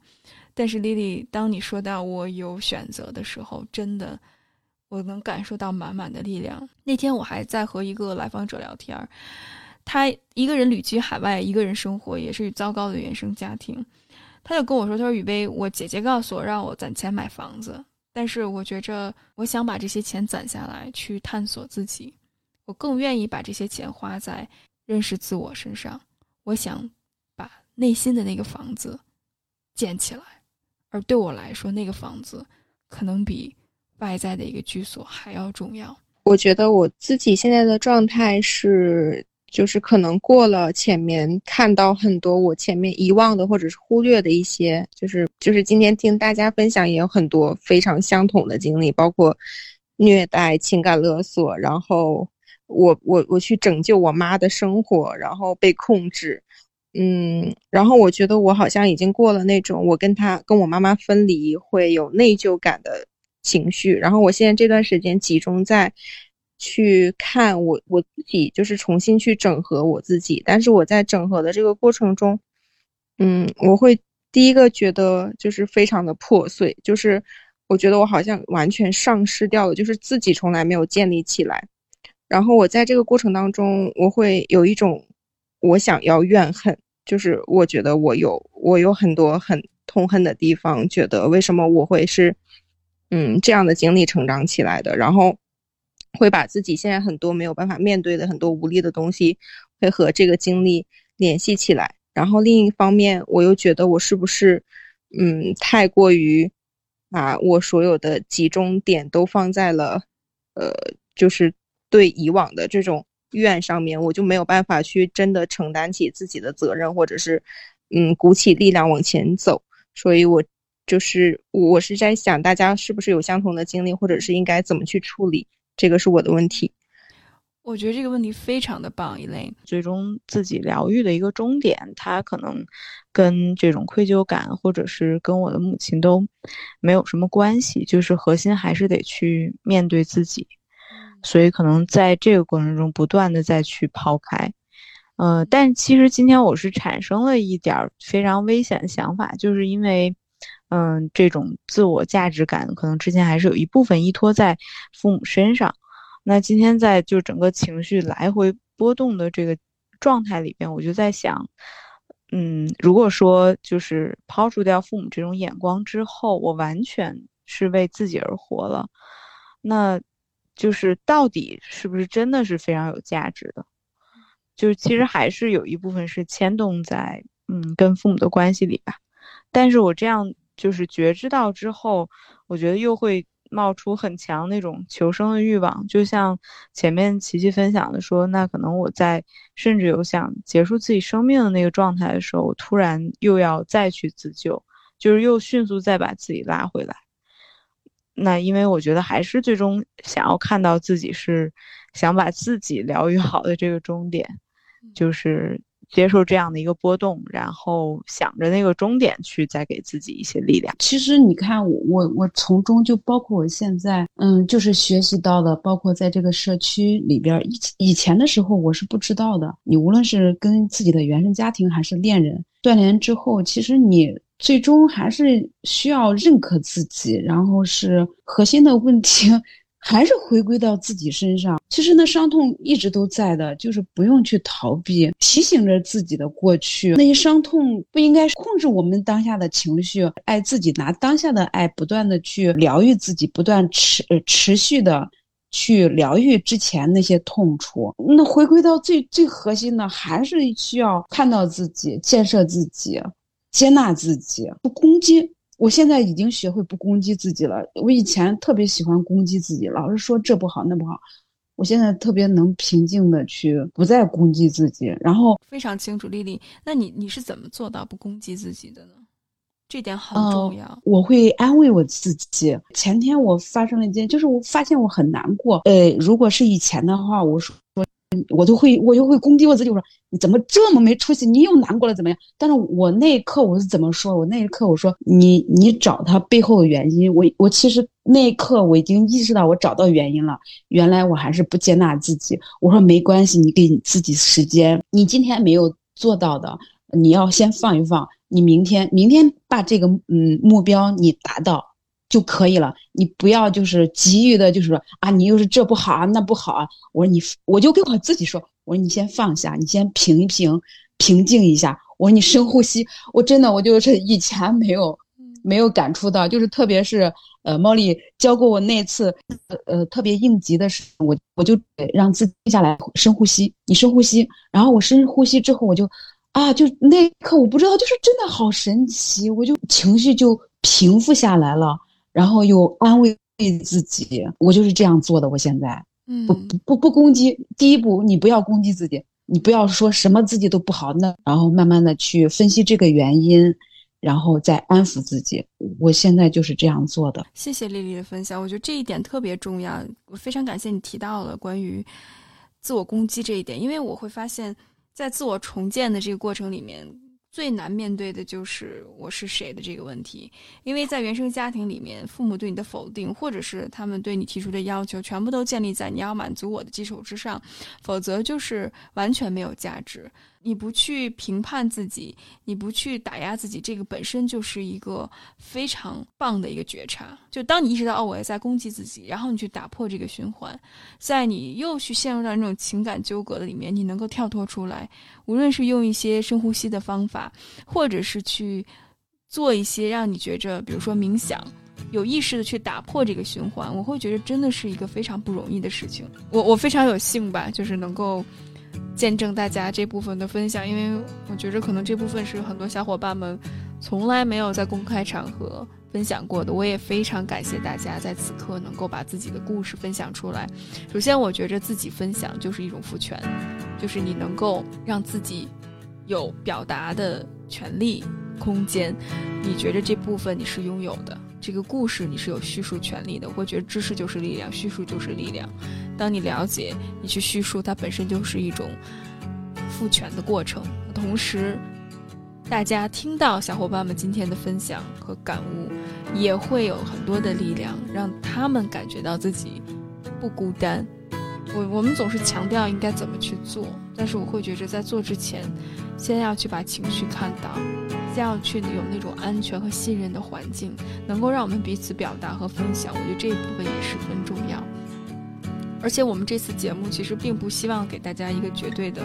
但是，Lily，，当你说到我有选择的时候，真的，我能感受到满满的力量。那天我还在和一个来访者聊天，他一个人旅居海外，一个人生活，也是糟糕的原生家庭。他就跟我说：“他说雨薇，我姐姐告诉我让我攒钱买房子，但是我觉着我想把这些钱攒下来去探索自己，我更愿意把这些钱花在认识自我身上。”我想把内心的那个房子建起来，而对我来说，那个房子可能比外在的一个居所还要重要。我觉得我自己现在的状态是，就是可能过了前面看到很多我前面遗忘的或者是忽略的一些，就是就是今天听大家分享也有很多非常相同的经历，包括虐待、情感勒索，然后。我我我去拯救我妈的生活，然后被控制，嗯，然后我觉得我好像已经过了那种我跟他跟我妈妈分离会有内疚感的情绪，然后我现在这段时间集中在去看我我自己，就是重新去整合我自己。但是我在整合的这个过程中，嗯，我会第一个觉得就是非常的破碎，就是我觉得我好像完全丧失掉了，就是自己从来没有建立起来。然后我在这个过程当中，我会有一种我想要怨恨，就是我觉得我有我有很多很痛恨的地方，觉得为什么我会是嗯这样的经历成长起来的，然后会把自己现在很多没有办法面对的很多无力的东西，会和这个经历联系起来。然后另一方面，我又觉得我是不是嗯太过于把我所有的集中点都放在了呃就是。对以往的这种怨上面，我就没有办法去真的承担起自己的责任，或者是，嗯，鼓起力量往前走。所以，我就是我是在想，大家是不是有相同的经历，或者是应该怎么去处理？这个是我的问题。我觉得这个问题非常的棒，一类最终自己疗愈的一个终点，它可能跟这种愧疚感，或者是跟我的母亲都没有什么关系，就是核心还是得去面对自己。所以可能在这个过程中不断的再去抛开，呃，但其实今天我是产生了一点非常危险的想法，就是因为，嗯，这种自我价值感可能之前还是有一部分依托在父母身上，那今天在就整个情绪来回波动的这个状态里边，我就在想，嗯，如果说就是抛除掉父母这种眼光之后，我完全是为自己而活了，那。就是到底是不是真的是非常有价值的？就是其实还是有一部分是牵动在嗯跟父母的关系里吧。但是我这样就是觉知到之后，我觉得又会冒出很强那种求生的欲望。就像前面琪琪分享的说，那可能我在甚至有想结束自己生命的那个状态的时候，我突然又要再去自救，就是又迅速再把自己拉回来。那因为我觉得还是最终想要看到自己是想把自己疗愈好的这个终点，就是接受这样的一个波动，然后想着那个终点去再给自己一些力量。其实你看我我我从中就包括我现在嗯，就是学习到的，包括在这个社区里边以以前的时候我是不知道的。你无论是跟自己的原生家庭还是恋人断联之后，其实你。最终还是需要认可自己，然后是核心的问题，[LAUGHS] 还是回归到自己身上。其实那伤痛一直都在的，就是不用去逃避，提醒着自己的过去。那些伤痛不应该控制我们当下的情绪，爱自己，拿当下的爱不断的去疗愈自己，不断持持续的去疗愈之前那些痛楚。那回归到最最核心的，还是需要看到自己，建设自己。接纳自己，不攻击。我现在已经学会不攻击自己了。我以前特别喜欢攻击自己，老是说这不好那不好。我现在特别能平静的去不再攻击自己，然后非常清楚，丽丽，那你你是怎么做到不攻击自己的呢？这点很重要。我会安慰我自己。前天我发生了一件，就是我发现我很难过。呃，如果是以前的话，我说。我就会，我就会攻击我自己。我说你怎么这么没出息？你又难过了怎么样？但是我那一刻我是怎么说？我那一刻我说你，你找他背后的原因。我我其实那一刻我已经意识到我找到原因了。原来我还是不接纳自己。我说没关系，你给你自己时间。你今天没有做到的，你要先放一放。你明天，明天把这个嗯目标你达到。就可以了，你不要就是急于的，就是说啊，你又是这不好啊，那不好啊。我说你，我就跟我自己说，我说你先放下，你先平一平，平静一下。我说你深呼吸。我真的，我就是以前没有没有感触到，就是特别是呃，茉莉教过我那次呃特别应急的时候，我我就让自己下来深呼吸，你深呼吸，然后我深呼吸之后，我就啊，就那一刻我不知道，就是真的好神奇，我就情绪就平复下来了。然后又安慰自己，我就是这样做的。我现在，嗯，不不不不攻击。第一步，你不要攻击自己，你不要说什么自己都不好。那然后慢慢的去分析这个原因，然后再安抚自己。我现在就是这样做的。谢谢丽丽的分享，我觉得这一点特别重要。我非常感谢你提到了关于自我攻击这一点，因为我会发现，在自我重建的这个过程里面。最难面对的就是我是谁的这个问题，因为在原生家庭里面，父母对你的否定，或者是他们对你提出的要求，全部都建立在你要满足我的基础之上，否则就是完全没有价值。你不去评判自己，你不去打压自己，这个本身就是一个非常棒的一个觉察。就当你意识到哦，我也在攻击自己，然后你去打破这个循环，在你又去陷入到那种情感纠葛的里面，你能够跳脱出来，无论是用一些深呼吸的方法，或者是去做一些让你觉着，比如说冥想，有意识的去打破这个循环，我会觉得真的是一个非常不容易的事情。我我非常有幸吧，就是能够。见证大家这部分的分享，因为我觉着可能这部分是很多小伙伴们从来没有在公开场合分享过的。我也非常感谢大家在此刻能够把自己的故事分享出来。首先，我觉着自己分享就是一种赋权，就是你能够让自己有表达的权利、空间。你觉着这部分你是拥有的。这个故事你是有叙述权利的，我觉得知识就是力量，叙述就是力量。当你了解，你去叙述，它本身就是一种赋权的过程。同时，大家听到小伙伴们今天的分享和感悟，也会有很多的力量，让他们感觉到自己不孤单。我我们总是强调应该怎么去做，但是我会觉着在做之前，先要去把情绪看到。先要去有那种安全和信任的环境，能够让我们彼此表达和分享，我觉得这一部分也十分重要。而且我们这次节目其实并不希望给大家一个绝对的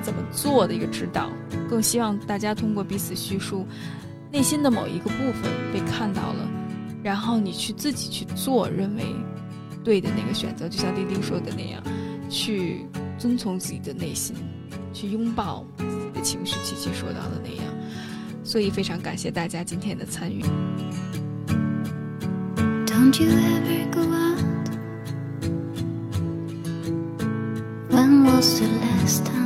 怎么做的一个指导，更希望大家通过彼此叙述内心的某一个部分被看到了，然后你去自己去做认为对的那个选择，就像丁丁说的那样，去遵从自己的内心，去拥抱自己的情绪。琪琪说到的那样。所以非常感谢大家今天的参与。Don't you ever go out? When was the last time